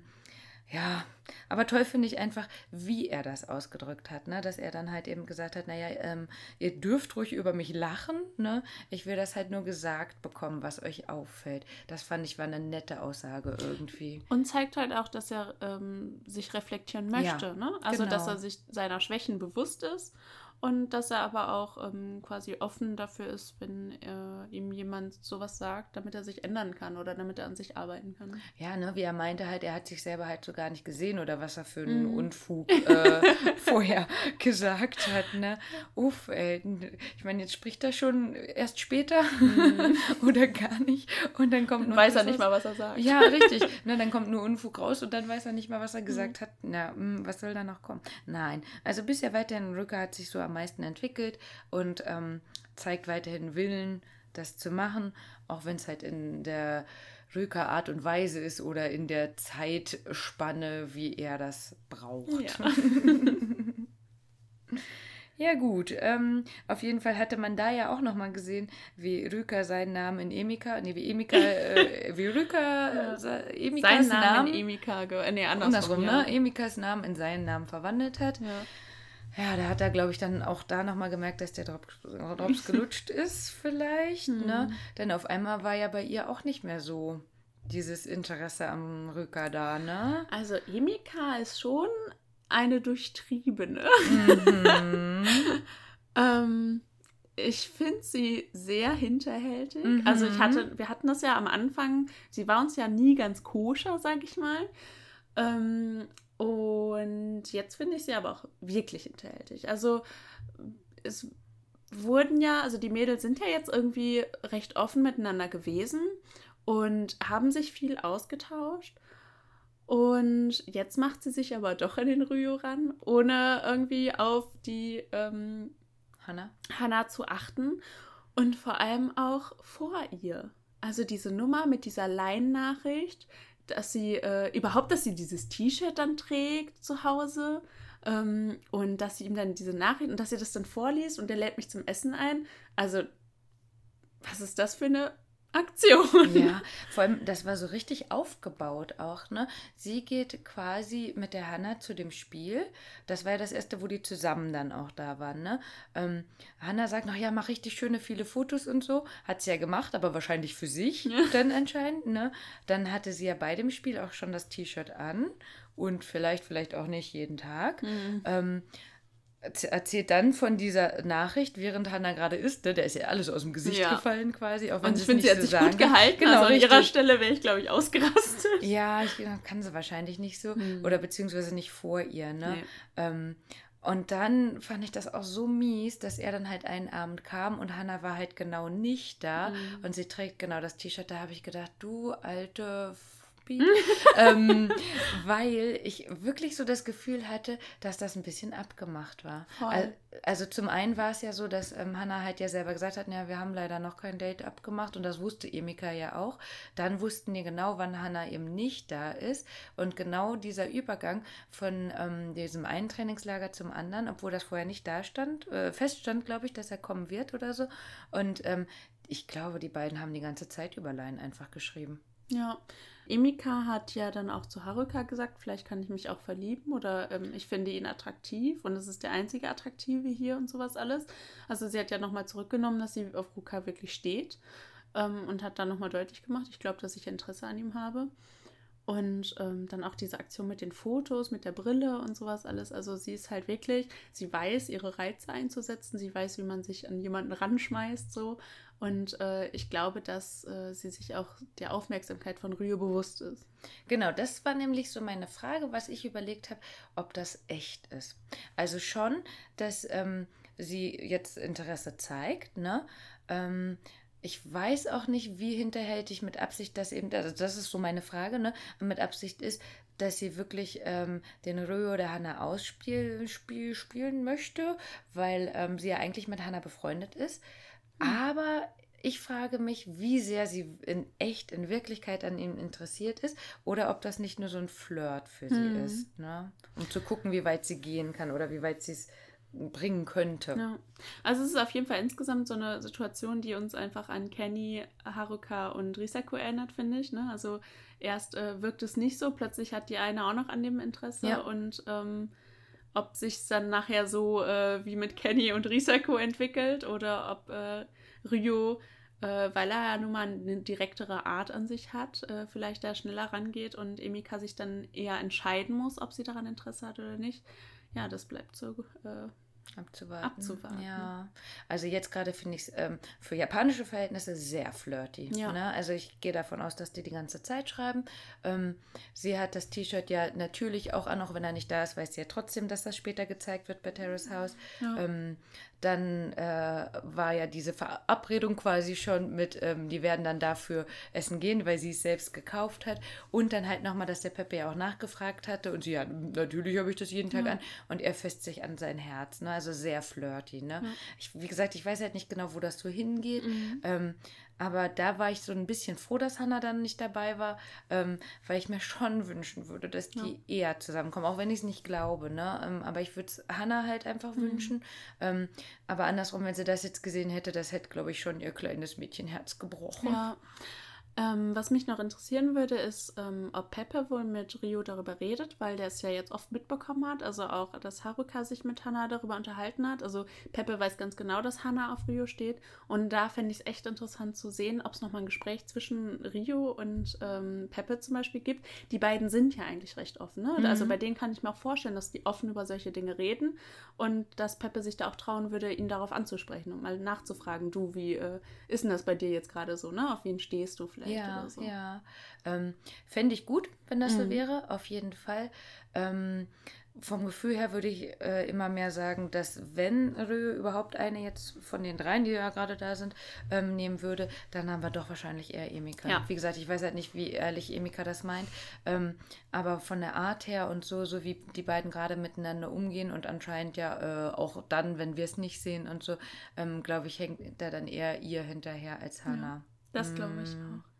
Speaker 3: ja, aber toll finde ich einfach, wie er das ausgedrückt hat, ne? Dass er dann halt eben gesagt hat, naja, ähm, ihr dürft ruhig über mich lachen, ne? Ich will das halt nur gesagt bekommen, was euch auffällt. Das fand ich war eine nette Aussage irgendwie.
Speaker 2: Und zeigt halt auch, dass er ähm, sich reflektieren möchte,
Speaker 3: Ja,
Speaker 2: ne? Also, dass
Speaker 3: genau.
Speaker 2: er sich seiner Schwächen bewusst ist und dass er aber auch ähm, quasi offen dafür ist, wenn äh, ihm jemand sowas sagt, damit er sich ändern kann oder damit er an sich arbeiten kann.
Speaker 3: Ja, ne, wie er meinte halt, er hat sich selber halt so gar nicht gesehen oder was er für einen
Speaker 2: Mhm.
Speaker 3: Unfug äh, vorher gesagt hat, ne? Uff, ey. Ich meine, jetzt spricht er schon erst später oder gar nicht und dann kommt noch
Speaker 2: weiß er nicht mal, was er sagt.
Speaker 3: Ja, richtig. Ne, dann kommt nur Unfug raus und dann weiß er nicht mal, was er
Speaker 2: Mhm.
Speaker 3: gesagt hat. Na, hm, was soll da noch kommen? Nein. Also bisher weiterhin, Rücker hat sich so am meisten entwickelt und ähm, zeigt weiterhin Willen, das zu machen, auch wenn es halt in der Rücker Art und Weise ist oder in der Zeitspanne, wie er das braucht.
Speaker 2: Ja.
Speaker 3: Ja gut, ähm, auf jeden Fall hatte man da ja auch nochmal gesehen, wie Rüker seinen Namen in Emika, nee, wie Emika, äh, wie Rüker
Speaker 2: Ja.
Speaker 3: sa- Emikas
Speaker 2: Sein Name
Speaker 3: Namen,
Speaker 2: in Emika, äh, nee,
Speaker 3: andersrum,
Speaker 2: andersrum,
Speaker 3: ne?
Speaker 2: ja.
Speaker 3: Emikas Namen in seinen Namen verwandelt hat.
Speaker 2: Ja.
Speaker 3: Ja, da hat er, glaube ich, dann auch da nochmal gemerkt, dass der Drops, Drops gelutscht ist, vielleicht, ne?
Speaker 2: Hm.
Speaker 3: Denn auf einmal war ja bei ihr auch nicht mehr so dieses Interesse am Rücker da, ne?
Speaker 2: Also Emika ist schon eine durchtriebene.
Speaker 3: Mhm.
Speaker 2: Ähm, ich finde sie sehr hinterhältig.
Speaker 3: Mhm.
Speaker 2: Also ich hatte, wir hatten das ja am Anfang, sie war uns ja nie ganz koscher, sag ich mal. Ähm, und jetzt finde ich sie aber auch wirklich hinterhältig. Also es wurden ja, also die Mädels sind ja jetzt irgendwie recht offen miteinander gewesen und haben sich viel ausgetauscht. Und jetzt macht sie sich aber doch an den Ryo ran, ohne irgendwie auf die ähm,
Speaker 3: Hanna?
Speaker 2: Hannah zu achten und vor allem auch vor ihr. Also diese Nummer mit dieser Line-Nachricht, dass sie äh, überhaupt, dass sie dieses T-Shirt dann trägt zu Hause ähm, und dass sie ihm dann diese Nachricht und dass sie das dann vorliest und der lädt mich zum Essen ein. Also, was ist das für eine Aktion?
Speaker 3: Ja, vor allem, das war so richtig aufgebaut auch, ne? Sie geht quasi mit der Hanna zu dem Spiel. Das war ja das erste, wo die zusammen dann auch da waren, ne? Ähm, Hanna sagt noch, ja, mach richtig schöne viele Fotos und so. Hat sie ja gemacht, aber wahrscheinlich für sich
Speaker 2: Ja.
Speaker 3: dann anscheinend, ne? Dann hatte sie ja bei dem Spiel auch schon das T-Shirt an und vielleicht, vielleicht auch nicht jeden Tag.
Speaker 2: Mhm.
Speaker 3: Ähm, erzählt dann von dieser Nachricht, während Hannah gerade isst. Ne? Der ist ja alles aus dem Gesicht
Speaker 2: Ja.
Speaker 3: gefallen quasi, auch wenn
Speaker 2: Und ich finde, sie hat
Speaker 3: so
Speaker 2: sich
Speaker 3: sagen
Speaker 2: gut gehalten.
Speaker 3: Genau,
Speaker 2: also an ihrer
Speaker 3: richtig.
Speaker 2: Stelle wäre ich, glaube ich, ausgerastet.
Speaker 3: Ja, ich, ja, kann sie wahrscheinlich nicht so.
Speaker 2: Hm.
Speaker 3: Oder beziehungsweise nicht vor ihr, ne?
Speaker 2: Nee.
Speaker 3: Ähm, und dann fand ich das auch so mies, dass er dann halt einen Abend kam und Hannah war halt genau nicht da.
Speaker 2: Mhm.
Speaker 3: Und sie trägt genau das T-Shirt. Da habe ich gedacht, du alte Fuppi. ähm, weil ich wirklich so das Gefühl hatte, dass das ein bisschen abgemacht war.
Speaker 2: Voll.
Speaker 3: Al- Also zum einen war es ja so, dass ähm, Hannah halt ja selber gesagt hat, ja, wir haben leider noch kein Date abgemacht und das wusste Emika ja auch. Dann wussten die genau, wann Hannah eben nicht da ist und genau dieser Übergang von ähm, diesem einen Trainingslager zum anderen, obwohl das vorher nicht da stand, äh, feststand, glaube ich, dass er kommen wird oder so. Und ähm, ich glaube, die beiden haben die ganze Zeit über Line einfach geschrieben.
Speaker 2: Ja. Emika hat ja dann auch zu Haruka gesagt, vielleicht kann ich mich auch verlieben oder ähm, ich finde ihn attraktiv und es ist der einzige Attraktive hier und sowas alles. Also sie hat ja nochmal zurückgenommen, dass sie auf Ruka wirklich steht ähm, und hat dann nochmal deutlich gemacht, ich glaube, dass ich Interesse an ihm habe. Und ähm, dann auch diese Aktion mit den Fotos, mit der Brille und sowas alles. Also sie ist halt wirklich, sie weiß, ihre Reize einzusetzen, sie weiß, wie man sich an jemanden ranschmeißt, so. Und äh, ich glaube, dass äh, sie sich auch der Aufmerksamkeit von Ryo bewusst ist.
Speaker 3: Genau, das war nämlich so meine Frage, was ich überlegt habe, ob das echt ist. Also schon, dass ähm, sie jetzt Interesse zeigt, ne? Ähm, ich weiß auch nicht, wie hinterhältig mit Absicht das eben, also das ist so meine Frage, ne? Mit Absicht ist, dass sie wirklich ähm, den Ryo oder Hannah ausspiel, spiel, spielen möchte, weil ähm, sie ja eigentlich mit Hannah befreundet ist. Aber ich frage mich, wie sehr sie in echt, in Wirklichkeit an ihm interessiert ist oder ob das nicht nur so ein Flirt für sie
Speaker 2: Hm.
Speaker 3: ist, ne? Um zu gucken, wie weit sie gehen kann oder wie weit sie es bringen könnte.
Speaker 2: Ja. Also es ist auf jeden Fall insgesamt so eine Situation, die uns einfach an Kenny, Haruka und Risako erinnert, finde ich. Ne? Also erst äh, wirkt es nicht so, plötzlich hat die eine auch noch an dem Interesse
Speaker 3: Ja.
Speaker 2: und ähm, ob sich dann nachher so äh, wie mit Kenny und Risako entwickelt oder ob äh, Ryo, äh, weil er ja nun mal eine direktere Art an sich hat, äh, vielleicht da schneller rangeht und Emika sich dann eher entscheiden muss, ob sie daran Interesse hat oder nicht. Ja, das bleibt so.
Speaker 3: Abzuwarten.
Speaker 2: Abzuwarten.
Speaker 3: Ja. Also jetzt gerade finde ich es ähm, für japanische Verhältnisse sehr flirty.
Speaker 2: Ja.
Speaker 3: Ne? Also ich gehe davon aus, dass die die ganze Zeit schreiben. Ähm, sie hat das T-Shirt ja natürlich auch an, auch wenn er nicht da ist, weiß sie ja trotzdem, dass das später gezeigt wird bei Terrace House.
Speaker 2: Ja.
Speaker 3: Ähm, dann äh, war ja diese Verabredung quasi schon mit, ähm, die werden dann dafür essen gehen, weil sie es selbst gekauft hat. Und dann halt nochmal, dass der Pepe ja auch nachgefragt hatte und sie ja, natürlich habe ich das jeden Tag
Speaker 2: Ja.
Speaker 3: an. Und er fässt sich an sein Herz. Ne? Also sehr flirty. Ne? Ich, wie gesagt, ich weiß halt nicht genau, wo das so hingeht.
Speaker 2: Mhm.
Speaker 3: Ähm, aber da war ich so ein bisschen froh, dass Hannah dann nicht dabei war, ähm, weil ich mir schon wünschen würde, dass die eher zusammenkommen, auch wenn ich es nicht glaube. Ne? Ähm, aber ich würde es Hannah halt einfach
Speaker 2: Mhm.
Speaker 3: wünschen. Ähm, aber andersrum, wenn sie das jetzt gesehen hätte, das hätte, glaube ich, schon ihr kleines Mädchenherz gebrochen.
Speaker 2: Ja. Ähm, was mich noch interessieren würde, ist, ähm, ob Peppe wohl mit Rio darüber redet, weil der es ja jetzt oft mitbekommen hat. Also auch, dass Haruka sich mit Hannah darüber unterhalten hat. Also Peppe weiß ganz genau, dass Hannah auf Rio steht. Und da fände ich es echt interessant zu sehen, ob es nochmal ein Gespräch zwischen Rio und ähm, Peppe zum Beispiel gibt. Die beiden sind ja eigentlich recht offen. Ne?
Speaker 3: Mhm.
Speaker 2: Also bei denen kann ich mir auch vorstellen, dass die offen über solche Dinge reden und dass Peppe sich da auch trauen würde, ihn darauf anzusprechen und mal nachzufragen, du, wie äh, ist denn das bei dir jetzt gerade so, ne? Auf wen stehst du vielleicht
Speaker 3: Ja,
Speaker 2: oder so?
Speaker 3: ja. Ähm, Fände ich gut, wenn das so
Speaker 2: Mhm.
Speaker 3: wäre, auf jeden Fall. Ähm, vom Gefühl her würde ich äh, immer mehr sagen, dass wenn Rö überhaupt eine jetzt von den dreien, die ja gerade da sind, ähm, nehmen würde, dann haben wir doch wahrscheinlich eher Emika.
Speaker 2: Ja.
Speaker 3: Wie gesagt, ich weiß halt nicht, wie ehrlich Emika das meint, ähm, aber von der Art her und so, so wie die beiden gerade miteinander umgehen und anscheinend ja äh, auch dann, wenn wir es nicht sehen und so, ähm, glaube ich, hängt da dann eher ihr hinterher als Hannah.
Speaker 2: Das glaube ich
Speaker 3: Mm.
Speaker 2: auch.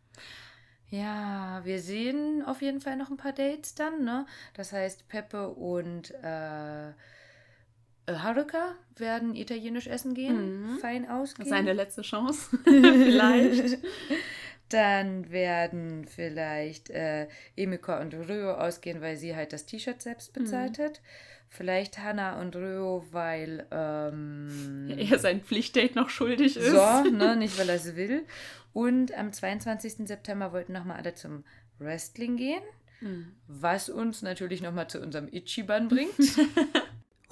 Speaker 3: Ja, wir sehen auf jeden Fall noch ein paar Dates dann, ne? Das heißt, Peppe und äh, äh, Haruka werden italienisch essen gehen,
Speaker 2: Mhm.
Speaker 3: fein ausgehen.
Speaker 2: Seine letzte Chance. vielleicht.
Speaker 3: Dann werden vielleicht äh, Emika und Ryo ausgehen, weil sie halt das T-Shirt selbst
Speaker 2: Mhm.
Speaker 3: bezahlt hat. Vielleicht Hannah und Ryo, weil ähm,
Speaker 2: er sein Pflichtdate noch schuldig ist.
Speaker 3: So, ne, nicht weil er es will. Und am 22. September wollten nochmal alle zum Wrestling gehen,
Speaker 2: mhm.
Speaker 3: was uns natürlich nochmal zu unserem Ichiban bringt.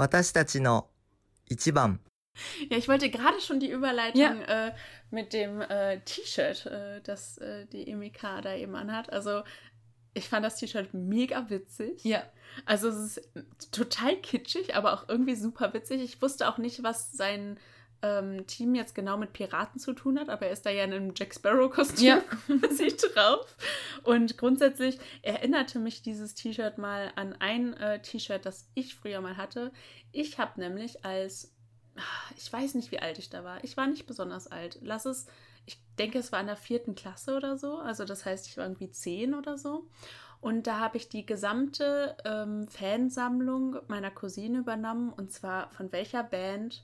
Speaker 1: Ichiban.
Speaker 2: Ja, ich wollte gerade schon die Überleitung
Speaker 3: ja.
Speaker 2: äh, mit dem äh, T-Shirt, äh, das äh, die Emika da eben anhat. Also ich fand das T-Shirt mega witzig.
Speaker 3: ja.
Speaker 2: Also, es ist total kitschig, aber auch irgendwie super witzig. Ich wusste auch nicht, was sein ähm, Team jetzt genau mit Piraten zu tun hat, aber er ist da ja in einem Jack Sparrow-Kostüm
Speaker 3: Ja.
Speaker 2: sich drauf. Und grundsätzlich erinnerte mich dieses T-Shirt mal an ein äh, T-Shirt, das ich früher mal hatte. Ich habe nämlich als, ah, ich weiß nicht, wie alt ich da war. Ich war nicht besonders alt. Lass es, denke, es war in der vierten Klasse oder so. Also das heißt, ich war irgendwie zehn oder so. Und da habe ich die gesamte ähm, Fansammlung meiner Cousine übernommen. Und zwar von welcher Band?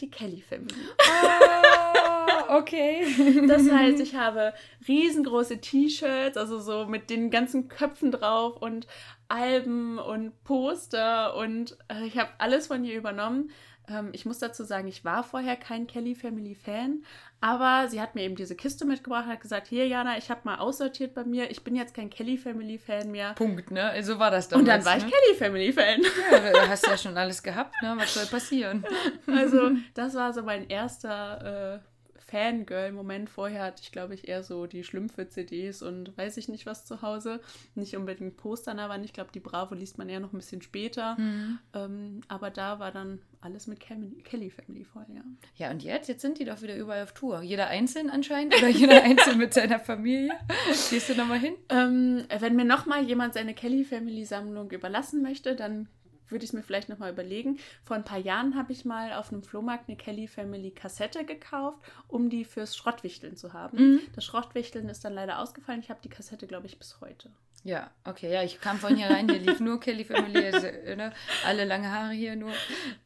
Speaker 2: Die Kelly Family.
Speaker 3: Ah, okay.
Speaker 2: Das heißt, ich habe riesengroße T-Shirts, also so mit den ganzen Köpfen drauf und Alben und Poster und äh, ich habe alles von ihr übernommen. Ähm, ich muss dazu sagen, ich war vorher kein Kelly Family Fan, aber sie hat mir eben diese Kiste mitgebracht, hat gesagt, hier Jana, ich habe mal aussortiert bei mir, ich bin jetzt kein Kelly Family Fan mehr.
Speaker 3: Punkt, ne? So war das damals.
Speaker 2: Und dann war ich
Speaker 3: ne?
Speaker 2: Kelly Family Fan.
Speaker 3: Ja, du hast ja schon alles gehabt, ne? Was soll passieren?
Speaker 2: Also, das war so mein erster äh, Fangirl-Moment. Vorher hatte ich, glaube ich, eher so die Schlümpfe-CDs und weiß ich nicht was zu Hause. Nicht unbedingt Postern, aber ich glaube, die Bravo liest man eher noch ein bisschen später.
Speaker 3: Mhm.
Speaker 2: Ähm, aber da war dann alles mit Kelly Family voll, ja.
Speaker 3: Ja, und jetzt? Jetzt sind die doch wieder überall auf Tour. Jeder einzeln anscheinend oder jeder einzeln mit seiner Familie. Gehst du nochmal hin?
Speaker 2: Ähm, wenn mir nochmal jemand seine Kelly Family Sammlung überlassen möchte, dann würde ich es mir vielleicht nochmal überlegen. Vor ein paar Jahren habe ich mal auf einem Flohmarkt eine Kelly Family Kassette gekauft, um die fürs Schrottwichteln zu haben.
Speaker 3: Mhm.
Speaker 2: Das Schrottwichteln ist dann leider ausgefallen. Ich habe die Kassette, glaube ich, bis heute.
Speaker 3: Ja, okay, ja, ich kam vorhin hier rein, hier lief nur Kelly Family, also, ne? alle lange Haare hier nur.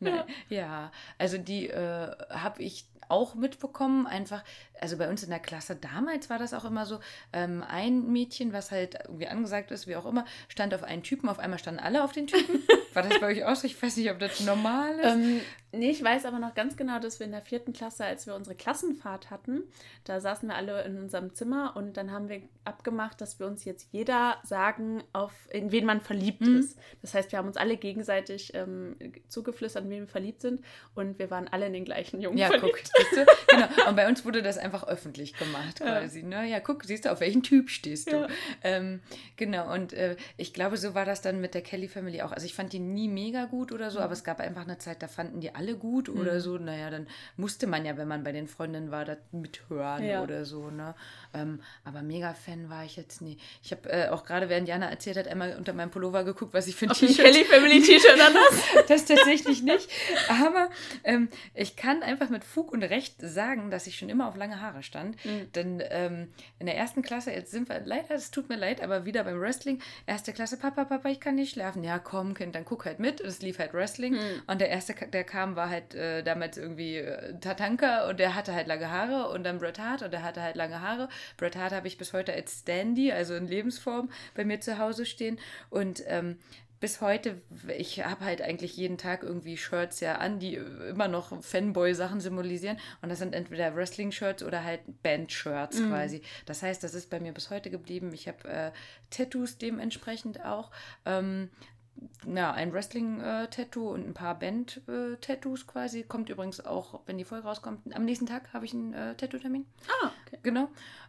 Speaker 3: Ne, ja, also die äh, habe ich auch mitbekommen, einfach, also bei uns in der Klasse damals war das auch immer so, ähm, ein Mädchen, was halt irgendwie angesagt ist, wie auch immer, stand auf einen Typen, auf einmal standen alle auf den Typen. War das bei euch auch so? Ich weiß nicht, ob das normal ist.
Speaker 2: Ähm, nee, ich weiß aber noch ganz genau, dass wir in der vierten Klasse, als wir unsere Klassenfahrt hatten, da saßen wir alle in unserem Zimmer und dann haben wir abgemacht, dass wir uns jetzt jeder sagen, auf in wen man verliebt
Speaker 3: Mhm.
Speaker 2: ist. Das heißt, wir haben uns alle gegenseitig ähm, zugeflüstert, in wen wir verliebt sind und wir waren alle in den gleichen Jungen
Speaker 3: Ja,
Speaker 2: verliebt.
Speaker 3: guck, siehst du? Genau. Und bei uns wurde das einfach öffentlich gemacht,
Speaker 2: Ja.
Speaker 3: quasi. Ne? Ja, guck, siehst du, auf welchen Typ stehst du.
Speaker 2: Ja.
Speaker 3: Ähm, genau, und äh, ich glaube, so war das dann mit der Kelly Family auch. Also ich fand die nie mega gut oder so, aber es gab einfach eine Zeit, da fanden die alle gut oder
Speaker 2: Mhm.
Speaker 3: so. Naja, dann musste man ja, wenn man bei den Freundinnen war, das mithören
Speaker 2: Ja.
Speaker 3: oder so. Ne? Ähm, aber mega Fan war ich jetzt nie. Ich habe äh, auch gerade, während Jana erzählt hat, einmal unter meinem Pullover geguckt, was ich für ein T-Shirt
Speaker 2: Kelly Family T-Shirt an das.
Speaker 3: das tatsächlich nicht. Aber ähm, ich kann einfach mit Fug und Recht sagen, dass ich schon immer auf lange Haare stand.
Speaker 2: Mhm.
Speaker 3: Denn ähm, in der ersten Klasse, jetzt sind wir leider, es tut mir leid, aber wieder beim Wrestling, erste Klasse, Papa, Papa, ich kann nicht schlafen. Ja, komm, Kind, dann guck halt mit. Und es lief halt Wrestling.
Speaker 2: Mhm.
Speaker 3: Und der erste, der kam, war halt äh, damals irgendwie äh, Tatanka und der hatte halt lange Haare. Und dann Bret Hart und der hatte halt lange Haare. Bret Hart habe ich bis heute als Standy, also in Lebensform, bei mir zu Hause stehen. Und ähm, bis heute, ich habe halt eigentlich jeden Tag irgendwie Shirts ja an, die immer noch Fanboy-Sachen symbolisieren. Und das sind entweder Wrestling-Shirts oder halt Band-Shirts
Speaker 2: Mhm.
Speaker 3: quasi. Das heißt, das ist bei mir bis heute geblieben. Ich habe äh, Tattoos dementsprechend auch. Ähm, ja, ein Wrestling-Tattoo und ein paar Band-Tattoos quasi. Kommt übrigens auch, wenn die Folge rauskommt, am nächsten Tag habe ich einen äh, Tattoo-Termin.
Speaker 2: Ah, okay.
Speaker 3: Genau.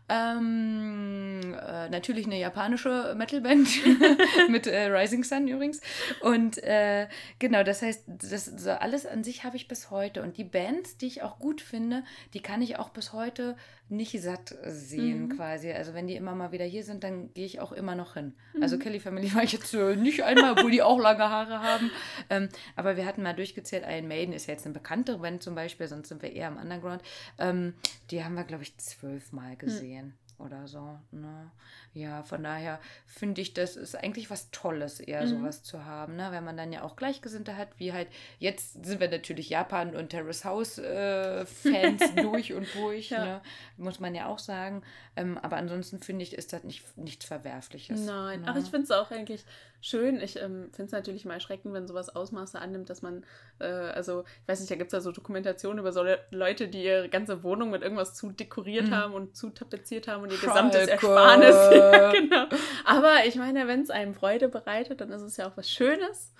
Speaker 3: Ähm, äh, natürlich eine japanische Metalband mit äh, Rising Sun übrigens. Und äh, genau, das heißt, das so alles an sich habe ich bis heute. Und die Bands, die ich auch gut finde, die kann ich auch bis heute nicht satt sehen
Speaker 2: Mhm.
Speaker 3: quasi. Also wenn die immer mal wieder hier sind, dann gehe ich auch immer noch hin. Also Kelly Family war ich jetzt äh, nicht einmal, obwohl die auch lange Haare haben. Ähm, aber wir hatten mal durchgezählt, Iron Maiden ist ja jetzt eine bekannte Band zum Beispiel, sonst sind wir eher im Underground. Ähm, die haben wir, glaube ich, zwölfmal gesehen. Oder so. Ne? Ja, von daher finde ich, das ist eigentlich was Tolles, eher
Speaker 2: Mhm.
Speaker 3: sowas zu haben, ne? wenn man dann ja auch Gleichgesinnte hat, wie halt, jetzt sind wir natürlich Japan und Terrace House äh, Fans durch und durch,
Speaker 2: Ja.
Speaker 3: ne? muss man ja auch sagen. Ähm, aber ansonsten finde ich, ist das nicht, nichts Verwerfliches.
Speaker 2: Nein,
Speaker 3: ne?
Speaker 2: ach, ich finde es auch eigentlich schön. Ich ähm, finde es natürlich mal erschreckend, wenn sowas Ausmaße annimmt, dass man, äh, also, ich weiß nicht, da gibt es ja so Dokumentationen über so Le Leute, die ihre ganze Wohnung mit irgendwas zu dekoriert
Speaker 3: Mhm.
Speaker 2: haben und zu tapeziert haben und ihr gesamtes Ersparnis. ja, genau. Aber ich meine, wenn es einem Freude bereitet, dann ist es ja auch was Schönes.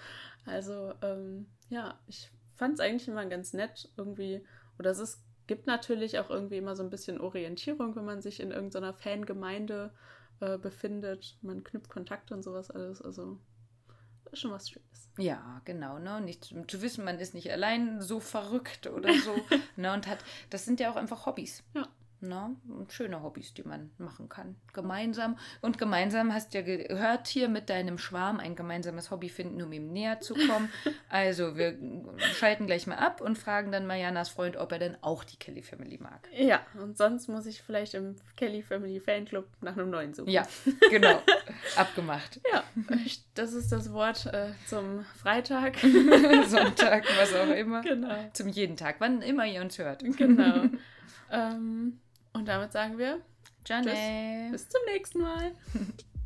Speaker 2: Also, ähm, ja, ich fand es eigentlich immer ganz nett irgendwie. Oder es ist, gibt natürlich auch irgendwie immer so ein bisschen Orientierung, wenn man sich in irgendeiner Fangemeinde äh, befindet. Man knüpft Kontakte und sowas alles. Also, das ist schon was Schönes.
Speaker 3: Ja, genau, ne? Nicht zu, zu wissen, man ist nicht allein so verrückt oder so. ne? Und hat, das sind ja auch einfach Hobbys.
Speaker 2: Ja.
Speaker 3: Ne? Schöne Hobbys, die man machen kann. Gemeinsam. Und gemeinsam hast du ja gehört, hier mit deinem Schwarm ein gemeinsames Hobby finden, um ihm näher zu kommen. also wir schalten gleich mal ab und fragen dann Marianas Freund, ob er denn auch die Kelly Family mag.
Speaker 2: Ja, und sonst muss ich vielleicht im Kelly Family Fanclub nach einem neuen suchen.
Speaker 3: Ja, genau. Abgemacht.
Speaker 2: Ja, das ist das Wort äh, zum Freitag.
Speaker 3: Sonntag, was auch immer.
Speaker 2: genau.
Speaker 3: Zum jeden Tag, wann immer ihr uns hört.
Speaker 2: Genau. ähm, und damit sagen wir
Speaker 3: Janet.
Speaker 2: bis zum nächsten Mal.